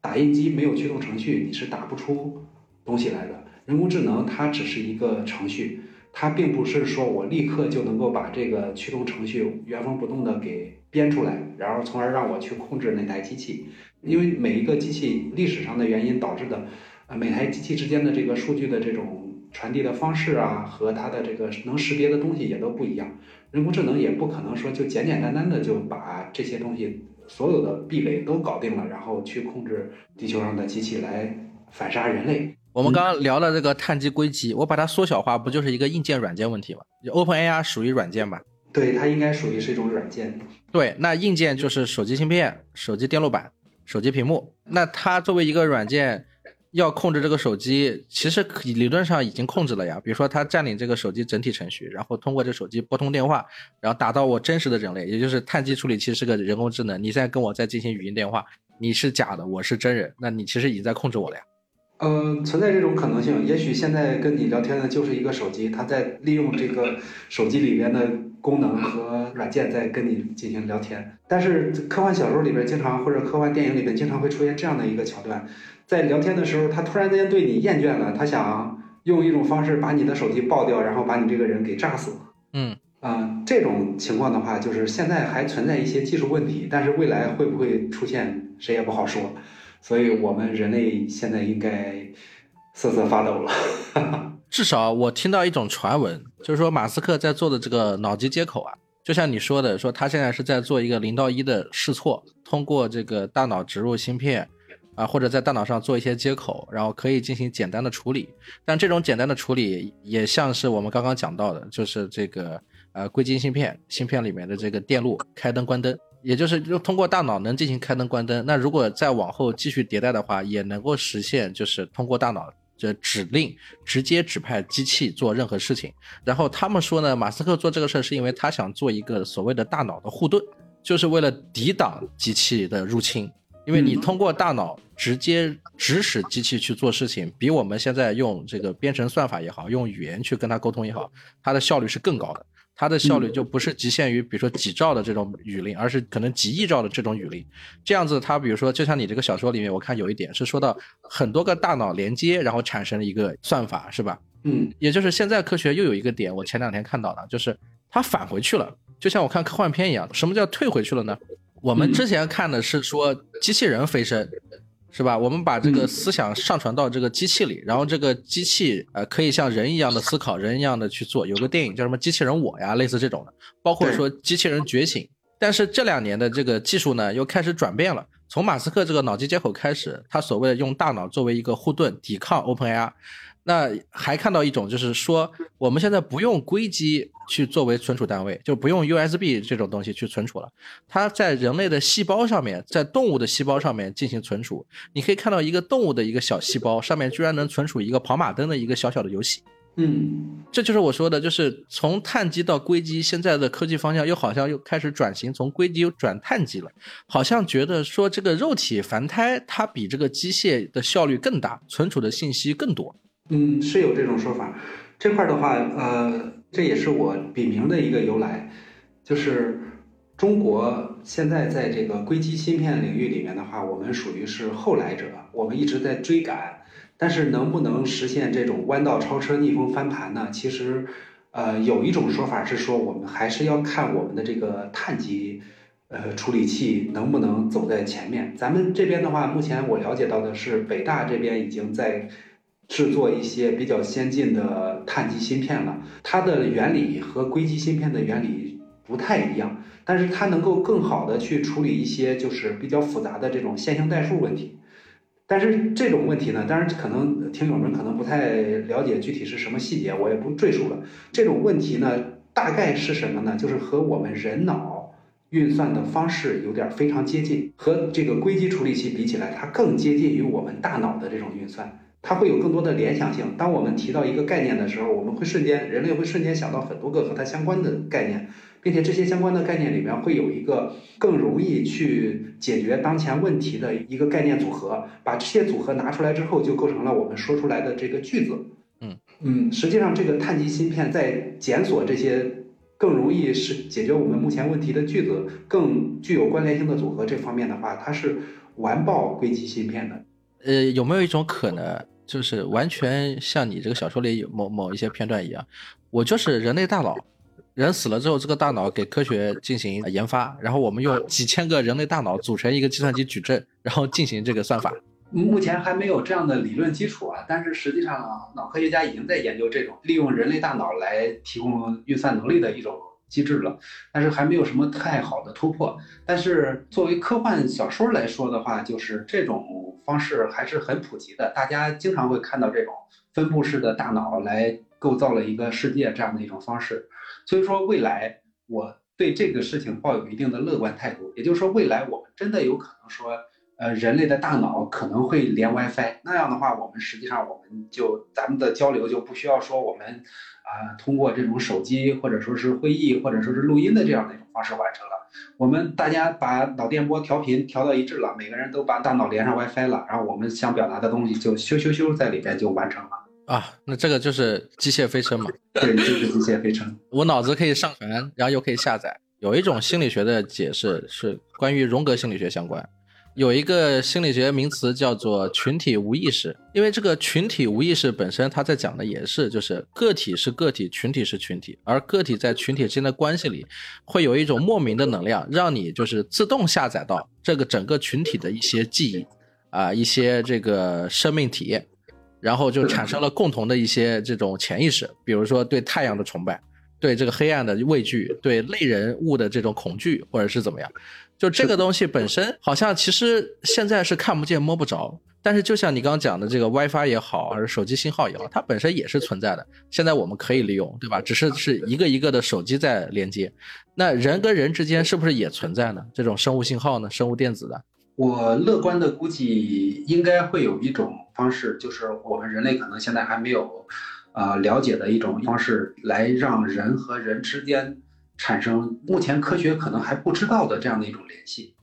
打印机没有驱动程序，你是打不出东西来的。人工智能它只是一个程序，它并不是说我立刻就能够把这个驱动程序原封不动的给编出来，然后从而让我去控制那台机器。因为每一个机器历史上的原因导致的，呃，每台机器之间的这个数据的这种。传递的方式啊，和它的这个能识别的东西也都不一样。人工智能也不可能说就简简单单的就把这些东西所有的壁垒都搞定了，然后去控制地球上的机器来反杀人类。我们刚刚聊了这个碳基硅基，我把它缩小化，不就是一个硬件软件问题吗？OpenAI 属于软件吧？对，它应该属于是一种软件。对，那硬件就是手机芯片、手机电路板、手机屏幕。那它作为一个软件，要控制这个手机，其实理论上已经控制了呀。比如说，它占领这个手机整体程序，然后通过这手机拨通电话，然后打到我真实的人类，也就是碳基处理器是个人工智能。你现在跟我在进行语音电话，你是假的，我是真人，那你其实已经在控制我了呀。嗯，存在这种可能性。也许现在跟你聊天的就是一个手机，它在利用这个手机里边的功能和软件在跟你进行聊天。但是科幻小说里边经常或者科幻电影里边经常会出现这样的一个桥段，在聊天的时候，他突然间对你厌倦了，他想用一种方式把你的手机爆掉，然后把你这个人给炸死。嗯啊，这种情况的话，就是现在还存在一些技术问题，但是未来会不会出现，谁也不好说。所以我们人类现在应该瑟瑟发抖了。[laughs] 至少我听到一种传闻，就是说马斯克在做的这个脑机接口啊，就像你说的，说他现在是在做一个零到一的试错，通过这个大脑植入芯片啊，或者在大脑上做一些接口，然后可以进行简单的处理。但这种简单的处理也像是我们刚刚讲到的，就是这个呃硅基芯片芯片里面的这个电路开灯关灯。也就是就通过大脑能进行开灯关灯，那如果再往后继续迭代的话，也能够实现就是通过大脑的指令直接指派机器做任何事情。然后他们说呢，马斯克做这个事儿是因为他想做一个所谓的大脑的护盾，就是为了抵挡机器的入侵。因为你通过大脑直接指使机器去做事情，比我们现在用这个编程算法也好，用语言去跟它沟通也好，它的效率是更高的。它的效率就不是局限于，比如说几兆的这种语令，而是可能几亿兆的这种语令。这样子，它比如说，就像你这个小说里面，我看有一点是说到很多个大脑连接，然后产生了一个算法，是吧？嗯，也就是现在科学又有一个点，我前两天看到的，就是它返回去了，就像我看科幻片一样。什么叫退回去了呢？我们之前看的是说机器人飞升。是吧？我们把这个思想上传到这个机器里，然后这个机器呃可以像人一样的思考，人一样的去做。有个电影叫什么《机器人我》呀，类似这种的，包括说机器人觉醒。但是这两年的这个技术呢，又开始转变了。从马斯克这个脑机接口开始，他所谓的用大脑作为一个护盾，抵抗 OpenAI。那还看到一种，就是说我们现在不用硅基去作为存储单位，就不用 USB 这种东西去存储了。它在人类的细胞上面，在动物的细胞上面进行存储。你可以看到一个动物的一个小细胞上面居然能存储一个跑马灯的一个小小的游戏。嗯，这就是我说的，就是从碳基到硅基，现在的科技方向又好像又开始转型，从硅基又转碳基了。好像觉得说这个肉体凡胎它比这个机械的效率更大，存储的信息更多。嗯，是有这种说法。这块的话，呃，这也是我笔名的一个由来，就是中国现在在这个硅基芯片领域里面的话，我们属于是后来者，我们一直在追赶。但是能不能实现这种弯道超车、逆风翻盘呢？其实，呃，有一种说法是说，我们还是要看我们的这个碳基，呃，处理器能不能走在前面。咱们这边的话，目前我了解到的是，北大这边已经在。制作一些比较先进的碳基芯片了，它的原理和硅基芯片的原理不太一样，但是它能够更好的去处理一些就是比较复杂的这种线性代数问题。但是这种问题呢，当然可能听友们可能不太了解具体是什么细节，我也不赘述了。这种问题呢，大概是什么呢？就是和我们人脑运算的方式有点非常接近，和这个硅基处理器比起来，它更接近于我们大脑的这种运算。它会有更多的联想性。当我们提到一个概念的时候，我们会瞬间，人类会瞬间想到很多个和它相关的概念，并且这些相关的概念里面会有一个更容易去解决当前问题的一个概念组合。把这些组合拿出来之后，就构成了我们说出来的这个句子。嗯嗯，实际上这个碳基芯片在检索这些更容易是解决我们目前问题的句子，更具有关联性的组合这方面的话，它是完爆硅基芯片的。呃，有没有一种可能？就是完全像你这个小说里有某某一些片段一样，我就是人类大脑，人死了之后，这个大脑给科学进行研发，然后我们用几千个人类大脑组成一个计算机矩阵，然后进行这个算法。目前还没有这样的理论基础啊，但是实际上啊脑科学家已经在研究这种利用人类大脑来提供运算能力的一种机制了，但是还没有什么太好的突破。但是作为科幻小说来说的话，就是这种方式还是很普及的，大家经常会看到这种分布式的大脑来构造了一个世界这样的一种方式。所以说，未来我对这个事情抱有一定的乐观态度。也就是说，未来我们真的有可能说。呃，人类的大脑可能会连 WiFi，那样的话，我们实际上我们就咱们的交流就不需要说我们啊通过这种手机或者说是会议或者说是录音的这样的一种方式完成了。我们大家把脑电波调频调到一致了，每个人都把大脑连上 WiFi 了，然后我们想表达的东西就咻咻咻在里边就完成了啊。那这个就是机械飞车嘛？对，就是机械飞车。我脑子可以上传，然后又可以下载。有一种心理学的解释是关于荣格心理学相关。有一个心理学名词叫做群体无意识，因为这个群体无意识本身，它在讲的也是，就是个体是个体，群体是群体，而个体在群体之间的关系里，会有一种莫名的能量，让你就是自动下载到这个整个群体的一些记忆，啊，一些这个生命体验，然后就产生了共同的一些这种潜意识，比如说对太阳的崇拜，对这个黑暗的畏惧，对类人物的这种恐惧，或者是怎么样。就这个东西本身，好像其实现在是看不见摸不着，但是就像你刚刚讲的这个 WiFi 也好，还是手机信号也好，它本身也是存在的。现在我们可以利用，对吧？只是是一个一个的手机在连接。那人跟人之间是不是也存在呢？这种生物信号呢？生物电子的？我乐观的估计，应该会有一种方式，就是我们人类可能现在还没有，呃，了解的一种方式，来让人和人之间。产生目前科学可能还不知道的这样的一种联系，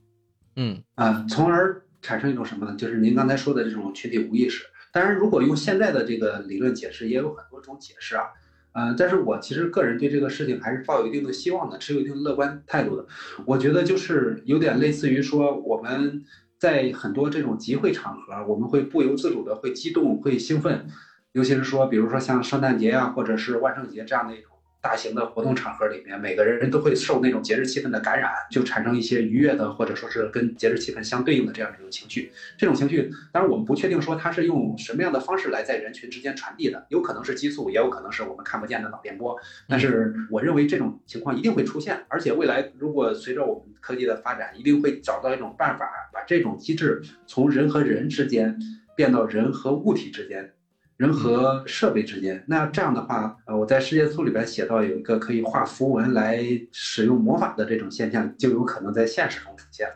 嗯啊，从而产生一种什么呢？就是您刚才说的这种群体无意识。当然，如果用现在的这个理论解释，也有很多种解释啊，嗯，但是我其实个人对这个事情还是抱有一定的希望的，持有一定乐观态度的。我觉得就是有点类似于说，我们在很多这种集会场合，我们会不由自主的会激动、会兴奋，尤其是说，比如说像圣诞节啊，或者是万圣节这样的一种。大型的活动场合里面，每个人都会受那种节日气氛的感染，就产生一些愉悦的，或者说是跟节日气氛相对应的这样一种情绪。这种情绪，当然我们不确定说它是用什么样的方式来在人群之间传递的，有可能是激素，也有可能是我们看不见的脑电波。但是我认为这种情况一定会出现，而且未来如果随着我们科技的发展，一定会找到一种办法，把这种机制从人和人之间变到人和物体之间。人和设备之间，那这样的话，呃，我在世界图里边写到有一个可以画符文来使用魔法的这种现象，就有可能在现实中出现。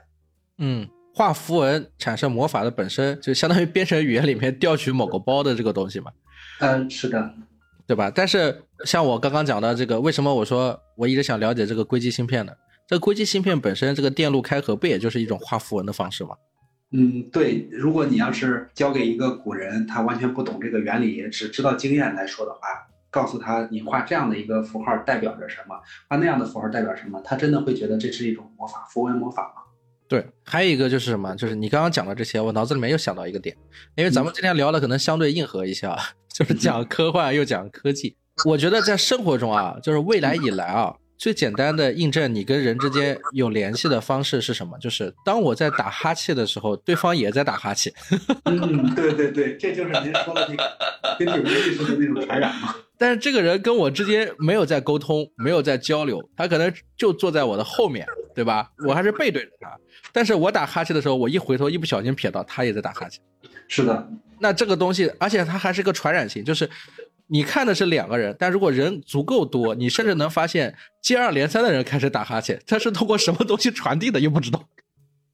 嗯，画符文产生魔法的本身就相当于编程语言里面调取某个包的这个东西嘛。嗯，是的，对吧？但是像我刚刚讲的这个，为什么我说我一直想了解这个硅基芯片呢？这个硅基芯片本身这个电路开合不也就是一种画符文的方式吗？嗯，对，如果你要是交给一个古人，他完全不懂这个原理，只知道经验来说的话，告诉他你画这样的一个符号代表着什么，画那样的符号代表什么，他真的会觉得这是一种魔法，符文魔法吗？对，还有一个就是什么，就是你刚刚讲的这些，我脑子里面又想到一个点，因为咱们今天聊的可能相对硬核一些啊，[laughs] 就是讲科幻又讲科技，我觉得在生活中啊，就是未来以来啊。最简单的印证你跟人之间有联系的方式是什么？就是当我在打哈欠的时候，对方也在打哈欠。[laughs] 嗯，对对对，这就是您说的那个跟有意识的那种传染嘛。但是这个人跟我之间没有在沟通，没有在交流，他可能就坐在我的后面，对吧？我还是背对着他。但是我打哈欠的时候，我一回头，一不小心瞥到他也在打哈欠。是的，那这个东西，而且它还是个传染性，就是。你看的是两个人，但如果人足够多，你甚至能发现接二连三的人开始打哈欠，它是通过什么东西传递的，又不知道。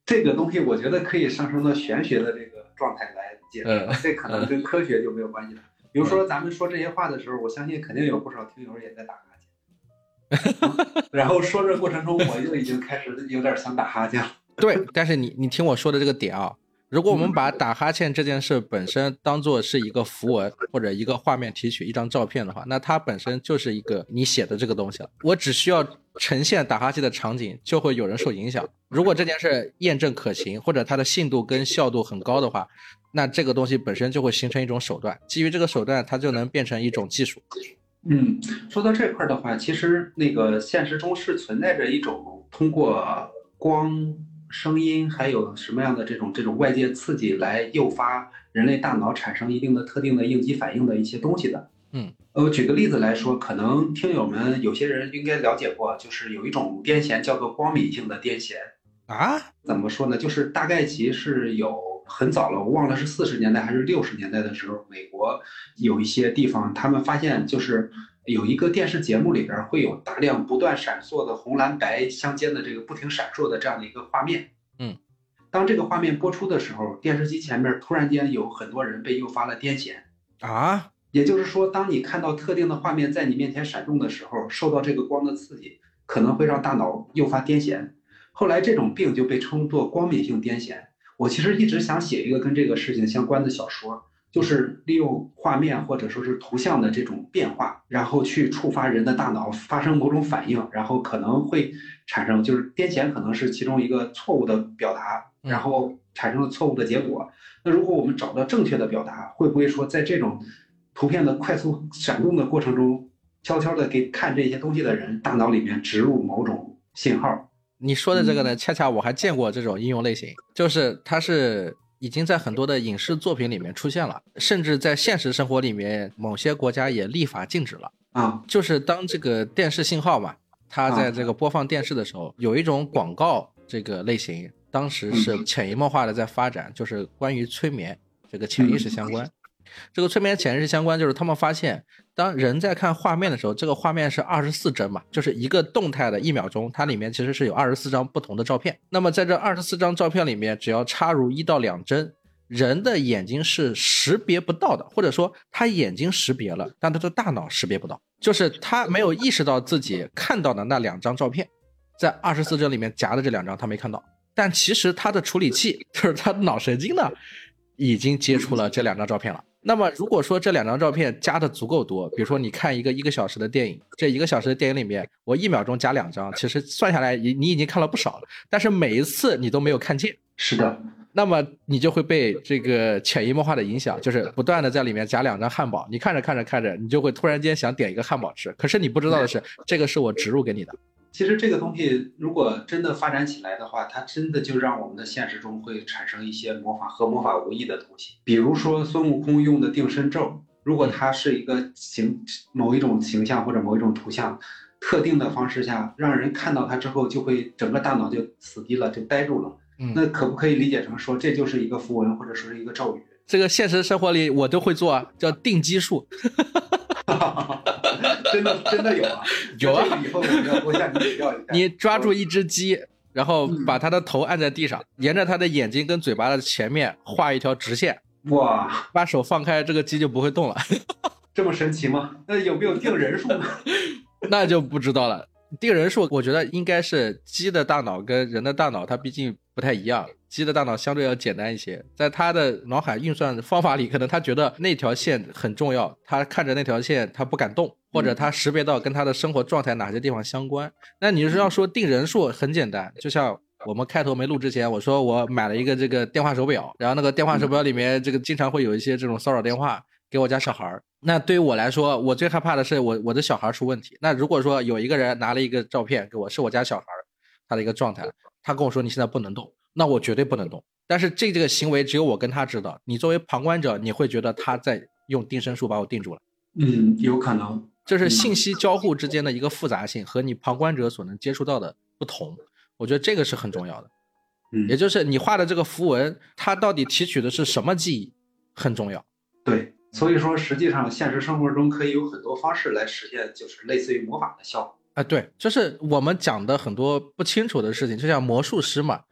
这个东西我觉得可以上升到玄学的这个状态来解释，这可能跟科学就没有关系了。比如说咱们说这些话的时候，我相信肯定有不少听友也在打哈欠，[laughs] 然后说这过程中我就已经开始有点想打哈欠了。对，但是你你听我说的这个点啊。如果我们把打哈欠这件事本身当做是一个符文或者一个画面提取一张照片的话，那它本身就是一个你写的这个东西了。我只需要呈现打哈欠的场景，就会有人受影响。如果这件事验证可行，或者它的信度跟效度很高的话，那这个东西本身就会形成一种手段。基于这个手段，它就能变成一种技术。嗯，说到这块的话，其实那个现实中是存在着一种通过光。声音还有什么样的这种这种外界刺激来诱发人类大脑产生一定的特定的应激反应的一些东西的，嗯，呃，举个例子来说，可能听友们有些人应该了解过，就是有一种癫痫叫做光敏性的癫痫。啊，怎么说呢？就是大概其是有很早了，我忘了是四十年代还是六十年代的时候，美国有一些地方，他们发现就是有一个电视节目里边会有大量不断闪烁的红蓝白相间的这个不停闪烁的这样的一个画面。嗯，当这个画面播出的时候，电视机前面突然间有很多人被诱发了癫痫。啊，也就是说，当你看到特定的画面在你面前闪动的时候，受到这个光的刺激，可能会让大脑诱发癫痫。后来这种病就被称作光敏性癫痫。我其实一直想写一个跟这个事情相关的小说，就是利用画面或者说是图像的这种变化，然后去触发人的大脑发生某种反应，然后可能会产生就是癫痫可能是其中一个错误的表达，然后产生了错误的结果。那如果我们找到正确的表达，会不会说在这种图片的快速闪动的过程中，悄悄的给看这些东西的人大脑里面植入某种信号？你说的这个呢，恰恰我还见过这种应用类型，就是它是已经在很多的影视作品里面出现了，甚至在现实生活里面，某些国家也立法禁止了。啊，就是当这个电视信号嘛，它在这个播放电视的时候，有一种广告这个类型，当时是潜移默化的在发展，就是关于催眠这个潜意识相关。这个催眠潜意识相关，就是他们发现，当人在看画面的时候，这个画面是二十四帧嘛，就是一个动态的一秒钟，它里面其实是有二十四张不同的照片。那么在这二十四张照片里面，只要插入一到两帧，人的眼睛是识别不到的，或者说他眼睛识别了，但他的大脑识别不到，就是他没有意识到自己看到的那两张照片，在二十四帧里面夹的这两张他没看到，但其实他的处理器就是他脑神经呢，已经接触了这两张照片了。那么如果说这两张照片加的足够多，比如说你看一个一个小时的电影，这一个小时的电影里面，我一秒钟加两张，其实算下来你你已经看了不少了，但是每一次你都没有看见，是的，那么你就会被这个潜移默化的影响，就是不断的在里面夹两张汉堡，你看着看着看着，你就会突然间想点一个汉堡吃，可是你不知道的是，这个是我植入给你的。其实这个东西如果真的发展起来的话，它真的就让我们的现实中会产生一些魔法和魔法无异的东西。比如说孙悟空用的定身咒，如果它是一个形某一种形象或者某一种图像，特定的方式下，让人看到它之后，就会整个大脑就死机了，就呆住了。嗯那可不可以理解成说这就是一个符文，或者说是一个咒语？这个现实生活里我都会做啊，叫定基术。[laughs] [laughs] 真的真的有啊，[laughs] 有啊以后我们要多向你请教一下。你抓住一只鸡，然后把它的头按在地上，沿着它的眼睛跟嘴巴的前面画一条直线，哇，把手放开，这个鸡就不会动了。[laughs] 这么神奇吗？那有没有定人数呢？那就不知道了。定人数，我觉得应该是鸡的大脑跟人的大脑，它毕竟不太一样。鸡的大脑相对要简单一些，在他的脑海运算方法里，可能他觉得那条线很重要，他看着那条线，他不敢动，或者他识别到跟他的生活状态哪些地方相关。那你是要说定人数，很简单，就像我们开头没录之前，我说我买了一个这个电话手表，然后那个电话手表里面这个经常会有一些这种骚扰电话给我家小孩儿。那对于我来说，我最害怕的是我我的小孩出问题。那如果说有一个人拿了一个照片给我，是我家小孩儿他的一个状态，他跟我说你现在不能动，那我绝对不能动。但是这这个行为只有我跟他知道，你作为旁观者，你会觉得他在用定身术把我定住了。嗯，有可能。这是信息交互之间的一个复杂性和你旁观者所能接触到的不同，我觉得这个是很重要的。嗯，也就是你画的这个符文，它到底提取的是什么记忆，很重要。对。所以说，实际上现实生活中可以有很多方式来实现，就是类似于魔法的效果。啊，对，就是我们讲的很多不清楚的事情，就像魔术师嘛，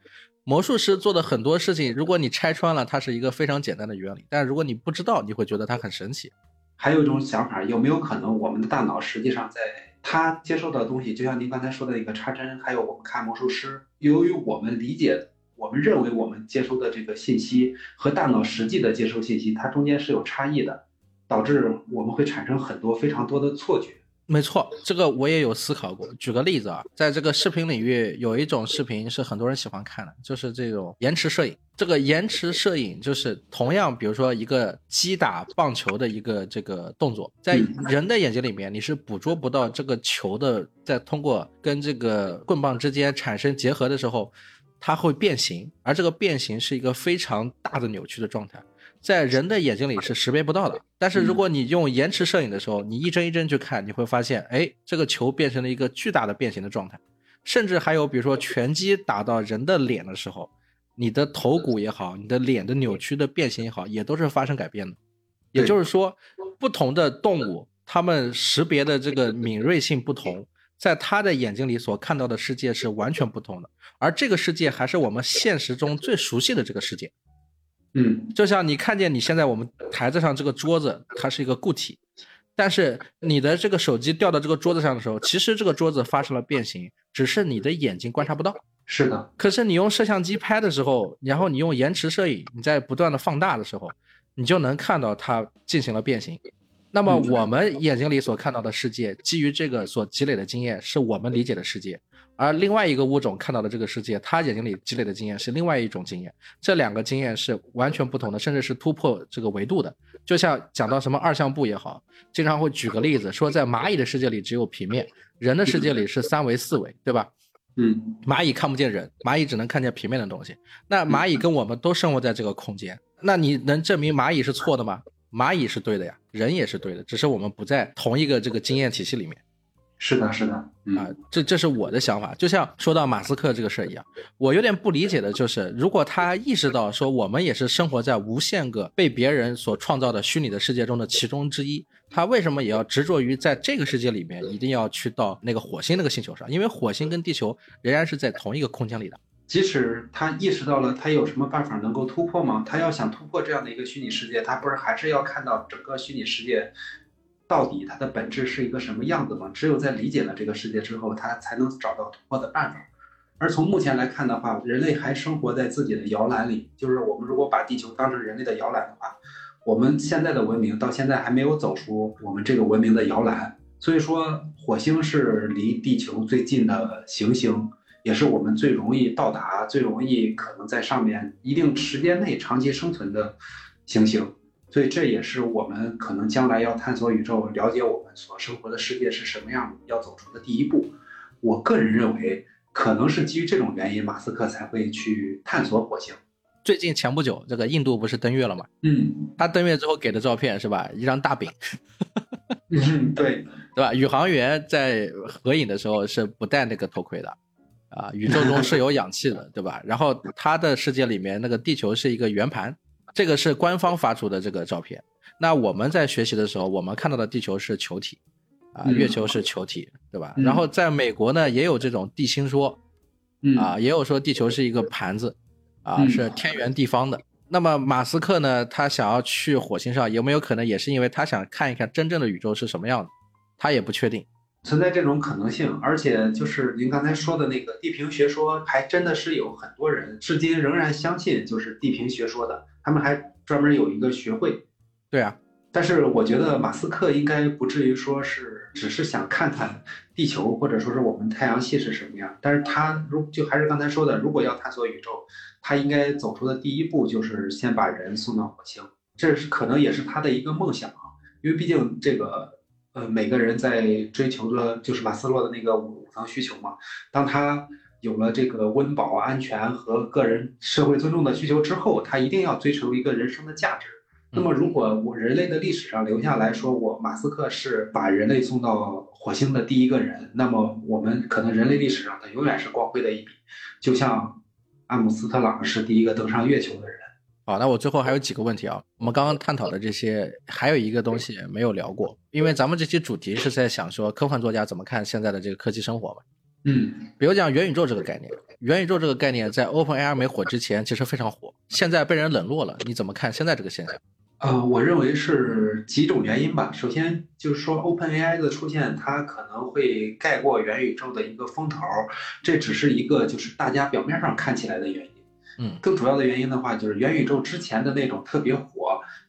魔术师做的很多事情，如果你拆穿了，它是一个非常简单的原理，但如果你不知道，你会觉得它很神奇。还有一种想法，有没有可能我们的大脑实际上在它接受到的东西，就像您刚才说的一个插针，还有我们看魔术师，由于我们理解。我们认为我们接收的这个信息和大脑实际的接收信息，它中间是有差异的，导致我们会产生很多非常多的错觉。没错，这个我也有思考过。举个例子啊，在这个视频领域，有一种视频是很多人喜欢看的，就是这种延迟摄影。这个延迟摄影就是同样，比如说一个击打棒球的一个这个动作，在人的眼睛里面，你是捕捉不到这个球的，在通过跟这个棍棒之间产生结合的时候。它会变形，而这个变形是一个非常大的扭曲的状态。在人的眼睛里是识别不到的。但是如果你用延迟摄影的时候，你一帧一帧去看，你会发现，哎，这个球变成了一个巨大的变形的状态，甚至还有比如说拳击打到人的脸的时候，你的头骨也好，你的脸的扭曲的变形也好，也都是发生改变的。也就是说，不同的动物，它们识别的这个敏锐性不同，在它的眼睛里所看到的世界是完全不同的，而这个世界还是我们现实中最熟悉的这个世界。嗯就像你看见你现在我们台子上这个桌子，它是一个固体，但是你的这个手机掉到这个桌子上的时候，其实这个桌子发生了变形，只是你的眼睛观察不到。是的，可是你用摄像机拍的时候，然后你用延迟摄影，你在不断的放大的时候，你就能看到它进行了变形。那么嗯我们眼睛里所看到的世界，基于这个所积累的经验，是我们理解的世界；而另外一个物种看到的这个世界，它眼睛里积累的经验是另外一种经验。这两个经验是完全不同的，甚至是突破这个维度的。就像讲到什么二向步也好，经常会举个例子说，在蚂蚁的世界里只有平面，人的世界里是三维、四维，对吧？嗯蚂蚁看不见人，蚂蚁只能看见平面的东西。那蚂蚁跟我们都生活在这个空间，那你能证明蚂蚁是错的吗？蚂蚁是对的呀，人也是对的，只是我们不在同一个这个经验体系里面是的，是的，啊嗯。这这是我的想法。就像说到马斯克这个事儿一样，我有点不理解的就是，如果他意识到说我们也是生活在无限个被别人所创造的虚拟的世界中的其中之一，他为什么也要执着于在这个世界里面一定要去到那个火星那个星球上？因为火星跟地球仍然是在同一个空间里的。即使他意识到了，他有什么办法能够突破吗？他要想突破这样的一个虚拟世界，他不是还是要看到整个虚拟世界到底它的本质是一个什么样子吗？只有在理解了这个世界之后，他才能找到突破的办法。而从目前来看的话，人类还生活在自己的摇篮里，就是我们如果把地球当成人类的摇篮的话，我们现在的文明到现在还没有走出我们这个文明的摇篮。所以说，火星是离地球最近的行星。也是我们最容易到达、最容易可能在上面一定时间内长期生存的行星，所以这也是我们可能将来要探索宇宙、了解我们所生活的世界是什么样的，要走出的第一步。我个人认为，可能是基于这种原因，马斯克才会去探索火星。最近前不久，这个印度不是登月了吗？嗯他登月之后给的照片是吧？一张大饼，嗯，对，[laughs] 对吧？宇航员在合影的时候是不戴那个头盔的，啊，宇宙中是有氧气的，对吧？然后他的世界里面那个地球是一个圆盘，这个是官方发出的这个照片。那我们在学习的时候，我们看到的地球是球体，啊，嗯月球是球体，对吧？嗯然后在美国呢，也有这种地心说，嗯啊，也有说地球是一个盘子，啊，嗯是天圆地方的。那么马斯克呢，他想要去火星上，有没有可能也是因为他想看一看真正的宇宙是什么样的？他也不确定。存在这种可能性，而且就是您刚才说的那个地平学说，还真的是有很多人至今仍然相信就是地平学说的，他们还专门有一个学会。对啊，但是我觉得马斯克应该不至于说是只是想看看地球或者说是我们太阳系是什么样，但是他如就还是刚才说的，如果要探索宇宙，他应该走出的第一步就是先把人送到火星，这是可能也是他的一个梦想啊，因为毕竟这个。呃，每个人在追求的就是马斯洛的那个五层需求嘛。当他有了这个温饱、安全和个人社会尊重的需求之后，他一定要追求一个人生的价值。那么，如果我人类的历史上留下来说，我马斯克是把人类送到火星的第一个人，那么我们可能人类历史上他永远是光辉的一笔，就像阿姆斯特朗是第一个登上月球的人。好，那我最后还有几个问题啊。我们刚刚探讨的这些，还有一个东西没有聊过，因为咱们这期主题是在想说科幻作家怎么看现在的这个科技生活嘛。嗯比如讲元宇宙这个概念，元宇宙这个概念在 OpenAI 没火之前其实非常火，现在被人冷落了。你怎么看现在这个现象？呃，我认为是几种原因吧。首先就是说，OpenAI 的出现，它可能会盖过元宇宙的一个风头，这只是一个就是大家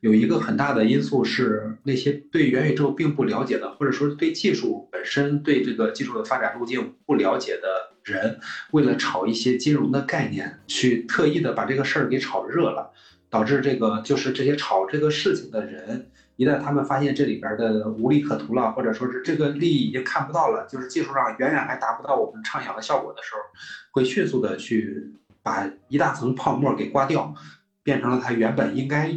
有一个很大的因素是那些对元宇宙并不了解的，或者说对技术本身、对这个技术的发展路径不了解的人，为了炒一些金融的概念，去特意的把这个事儿给炒热了，导致这个就是这些炒这个事情的人，一旦他们发现这里边的无利可图了，或者说是这个利益已经看不到了，就是技术上远远还达不到我们畅想的效果的时候，会迅速的去把一大层泡沫给刮掉，变成了它原本应该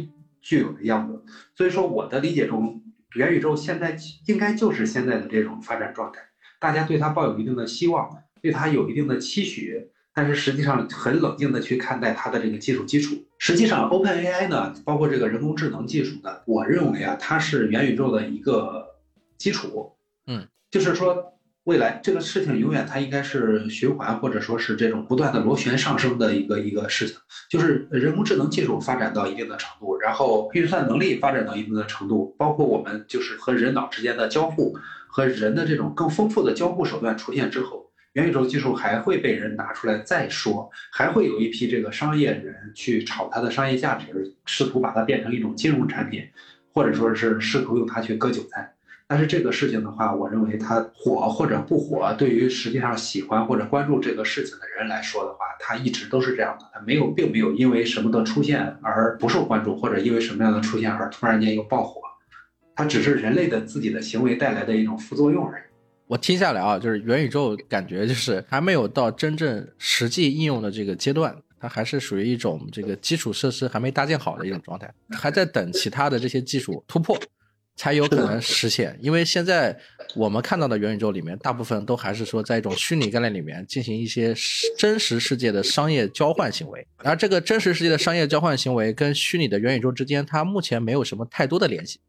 具有的样子。所以说，我的理解中，元宇宙现在应该就是现在的这种发展状态，大家对它抱有一定的希望，对它有一定的期许。但是实际上很冷静的去看待它的这个技术基础。实际上，OpenAI 呢，包括这个人工智能技术呢，我认为啊，它是元宇宙的一个基础。嗯，就是说未来这个事情永远它应该是循环或者说是这种不断的螺旋上升的一个一个事情。就是人工智能技术发展到一定的程度，然后运算能力发展到一定的程度，包括我们就是和人脑之间的交互和人的这种更丰富的交互手段出现之后。元宇宙技术还会被人拿出来再说，还会有一批这个商业人去炒它的商业价值，试图把它变成一种金融产品，或者说是试图用它去割韭菜。但是这个事情的话，我认为它火或者不火，对于实际上喜欢或者关注这个事情的人来说的话，它一直都是这样的，它没有并没有因为什么的出现而不受关注，或者因为什么样的出现而突然间又爆火，它只是人类的自己的行为带来的一种副作用而已。我听下来啊，就是元宇宙感觉就是还没有到真正实际应用的这个阶段，它还是属于一种这个基础设施还没搭建好的一种状态，还在等其他的这些技术突破，才有可能实现。因为现在我们看到的元宇宙里面，大部分都还是说在一种虚拟概念里面进行一些真实世界的商业交换行为，而这个真实世界的商业交换行为跟虚拟的元宇宙之间，它目前没有什么太多的联系。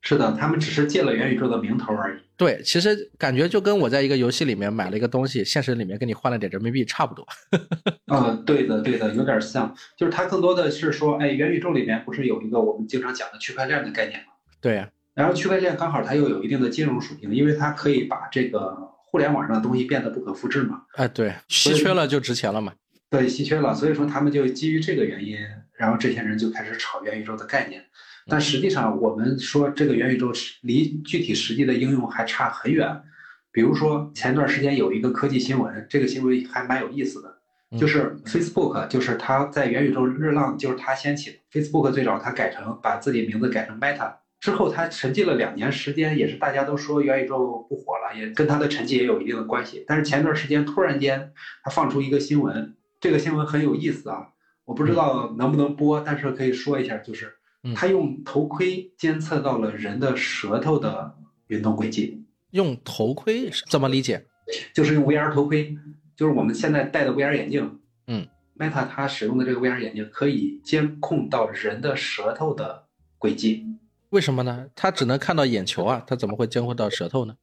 是的，他们只是借了元宇宙的名头而已。对，其实感觉就跟我在一个游戏里面买了一个东西，现实里面跟你换了点人民币差不多。嗯，[laughs] 对的，对的，有点像。就是它更多的是说，哎，元宇宙里面不是有一个我们经常讲的区块链的概念吗？对呀。然后区块链刚好它又有一定的金融属性，因为它可以把这个互联网上的东西变得不可复制嘛。哎，对，稀缺了就值钱了嘛。对，稀缺了，所以说他们就基于这个原因，然后这些人就开始炒元宇宙的概念。但实际上，我们说这个元宇宙离具体实际的应用还差很远。比如说，前段时间有一个科技新闻，这个新闻还蛮有意思的，就是 Facebook，就是它在元宇宙热浪就是它掀起的。Facebook 最早它改成把自己名字改成 Meta 之后，他沉寂了两年时间，也是大家都说元宇宙不火了，也跟他的沉寂也有一定的关系。但是前段时间突然间，他放出一个新闻，这个新闻很有意思啊，我不知道能不能播，但是可以说一下，就是。他用头盔监测到了人的舌头的运动轨迹。用头盔怎么理解？就是用 VR 头盔，就是我们现在戴的 VR 眼镜。嗯，Meta 它使用的这个 VR 眼镜可以监控到人的舌头的轨迹。为什么呢？他只能看到眼球啊，他怎么会监控到舌头呢？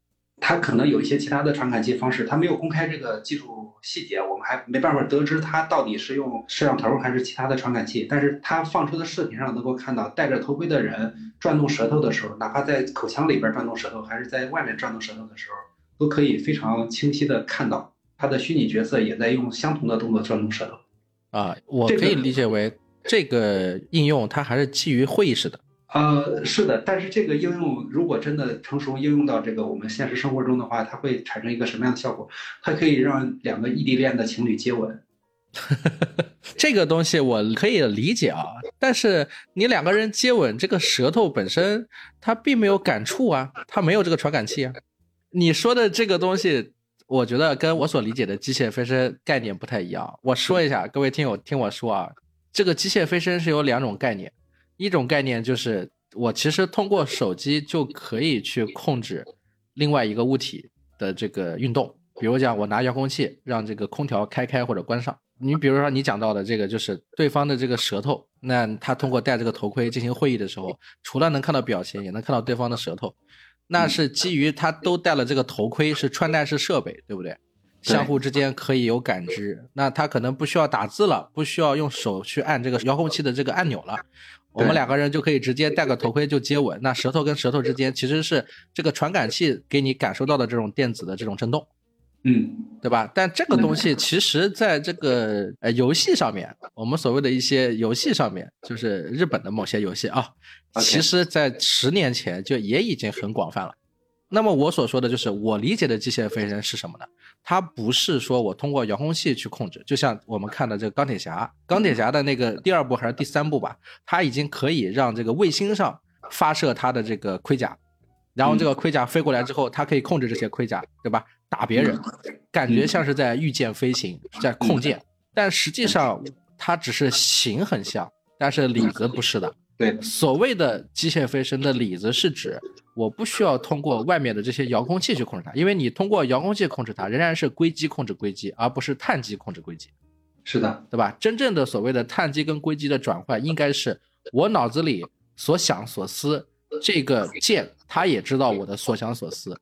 他可能有一些其他的传感器方式，他没有公开这个技术细节，我们还没办法得知他到底是用摄像头还是其他的传感器。但是他放出的视频上能够看到，戴着头盔的人转动舌头的时候，哪怕在口腔里边转动舌头，还是在外面转动舌头的时候，都可以非常清晰的看到他的虚拟角色也在用相同的动作转动舌头。啊，我可以理解为这个应用它还是基于会议室的。呃，是的，但是这个应用如果真的成熟应用到这个我们现实生活中的话，它会产生一个什么样的效果？它可以让两个异地恋的情侣接吻。[laughs] 这个东西我可以理解啊，但是你两个人接吻，这个舌头本身它并没有感触啊，它没有这个传感器啊。你说的这个东西，我觉得跟我所理解的机械飞身概念不太一样。我说一下，各位听友听我说啊，这个机械飞身是有两种概念。一种概念就是，我其实通过手机就可以去控制另外一个物体的这个运动。比如讲，我拿遥控器让这个空调开开或者关上。你比如说你讲到的这个，就是对方的这个舌头，那他通过戴这个头盔进行会议的时候，除了能看到表情，也能看到对方的舌头。那是基于他都戴了这个头盔，是穿戴式设备，对不对？相互之间可以有感知。那他可能不需要打字了，不需要用手去按这个遥控器的这个按钮了。我们两个人就可以直接戴个头盔就接吻，那舌头跟舌头之间其实是这个传感器给你感受到的这种电子的这种震动，嗯，对吧？但这个东西其实在这个呃游戏上面，我们所谓的一些游戏上面，就是日本的某些游戏啊，其实在十年前就也已经很广泛了。那么我所说的就是我理解的机械飞人是什么呢？它不是说我通过遥控器去控制，就像我们看的这个钢铁侠，钢铁侠的那个第二部还是第三部吧，它已经可以让这个卫星上发射它的这个盔甲，然后这个盔甲飞过来之后，它可以控制这些盔甲，对吧？打别人，感觉像是在御剑飞行，在控剑，但实际上它只是形很像，但是里子不是的。对，所谓的机械飞升的里子是指我不需要通过外面的这些遥控器去控制它，因为你通过遥控器控制它，仍然是硅基控制硅基，而不是碳基控制硅基，是的，对吧？真正的所谓的碳基跟硅基的转换，应该是我脑子里所想所思，这个键它也知道我的所想所思，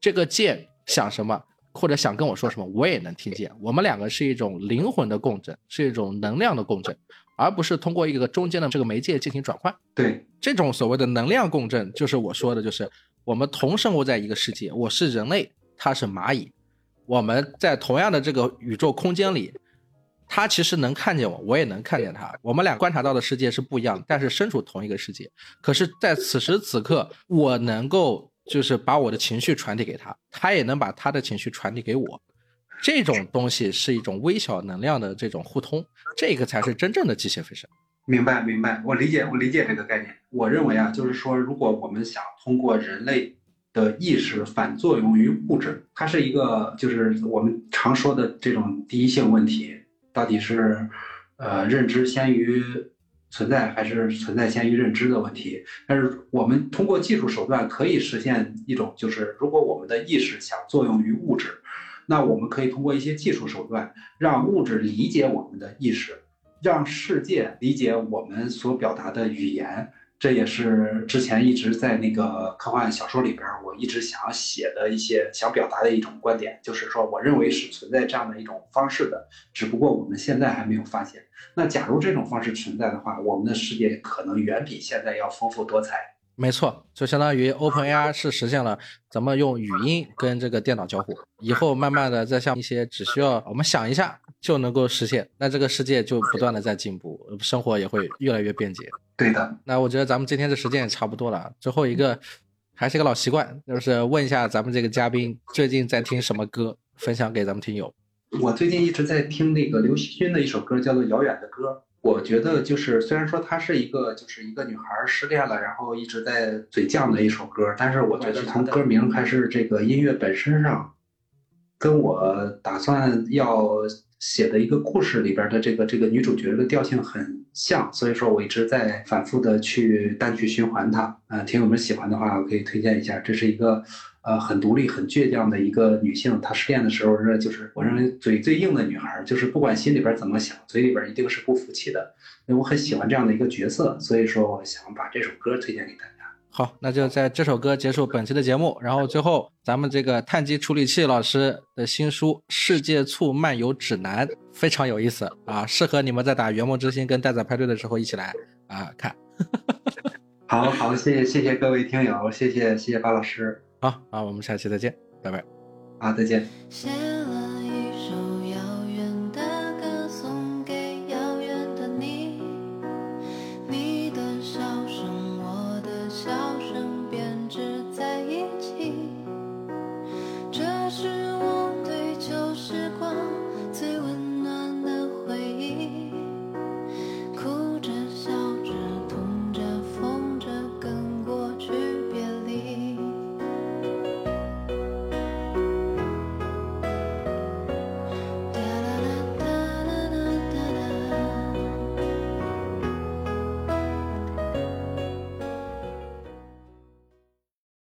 这个键想什么或者想跟我说什么，我也能听见。我们两个是一种灵魂的共振，是一种能量的共振，而不是通过一个中间的这个媒介进行转换。对，这种所谓的能量共振，就是我说的，就是我们同生活在一个世界，我是人类，他是蚂蚁，我们在同样的这个宇宙空间里，他其实能看见我，我也能看见他，我们俩观察到的世界是不一样的，但是身处同一个世界。可是，在此时此刻，我能够就是把我的情绪传递给他，他也能把他的情绪传递给我。这种东西是一种微小能量的这种互通，这个才是真正的机械飞升。明白明白，我理解我理解这个概念。我认为啊，就是说，如果我们想通过人类的意识反作用于物质，它是一个就是我们常说的这种第一性问题，到底是呃认知先于存在，还是存在先于认知的问题？但是我们通过技术手段可以实现一种，就是如果我们的意识想作用于物质，那我们可以通过一些技术手段让物质理解我们的意识。让世界理解我们所表达的语言，这也是之前一直在那个科幻小说里边，我一直想要写的一些想表达的一种观点，就是说，我认为是存在这样的一种方式的，只不过我们现在还没有发现。那假如这种方式存在的话，我们的世界可能远比现在要丰富多彩。没错，就相当于 OpenAI 是实现了咱们用语音跟这个电脑交互，以后慢慢的再像一些只需要我们想一下就能够实现，那这个世界就不断的在进步，生活也会越来越便捷。对的，那我觉得咱们今天的时间也差不多了，最后一个还是一个老习惯，就是问一下咱们这个嘉宾最近在听什么歌，分享给咱们听友。我最近一直在听那个刘惜君的一首歌，叫做《遥远的歌》。我觉得就是虽然说她是一个就是一个女孩失恋了，然后一直在嘴犟的一首歌，但是我觉得从歌名还是这个音乐本身上，跟我打算要写的一个故事里边的这个这个女主角的调性很像，所以说我一直在反复的去单曲循环它。呃，听友们喜欢的话，我可以推荐一下，这是一个。呃，很独立、很倔强的一个女性，她失恋的时候，是就是我认为嘴最硬的女孩，就是不管心里边怎么想，嘴里边一定是不服气的。因为我很喜欢这样的一个角色，所以说我想把这首歌推荐给大家。好，那就在这首歌结束本期的节目，然后最后咱们这个碳基处理器老师的新书《世界醋漫游指南》非常有意思啊，适合你们在打圆梦之星跟蛋仔派对的时候一起来啊看。[laughs] 好好，谢谢谢谢各位听友，谢谢谢谢巴老师。好，啊，我们下期再见，拜拜。啊，再见。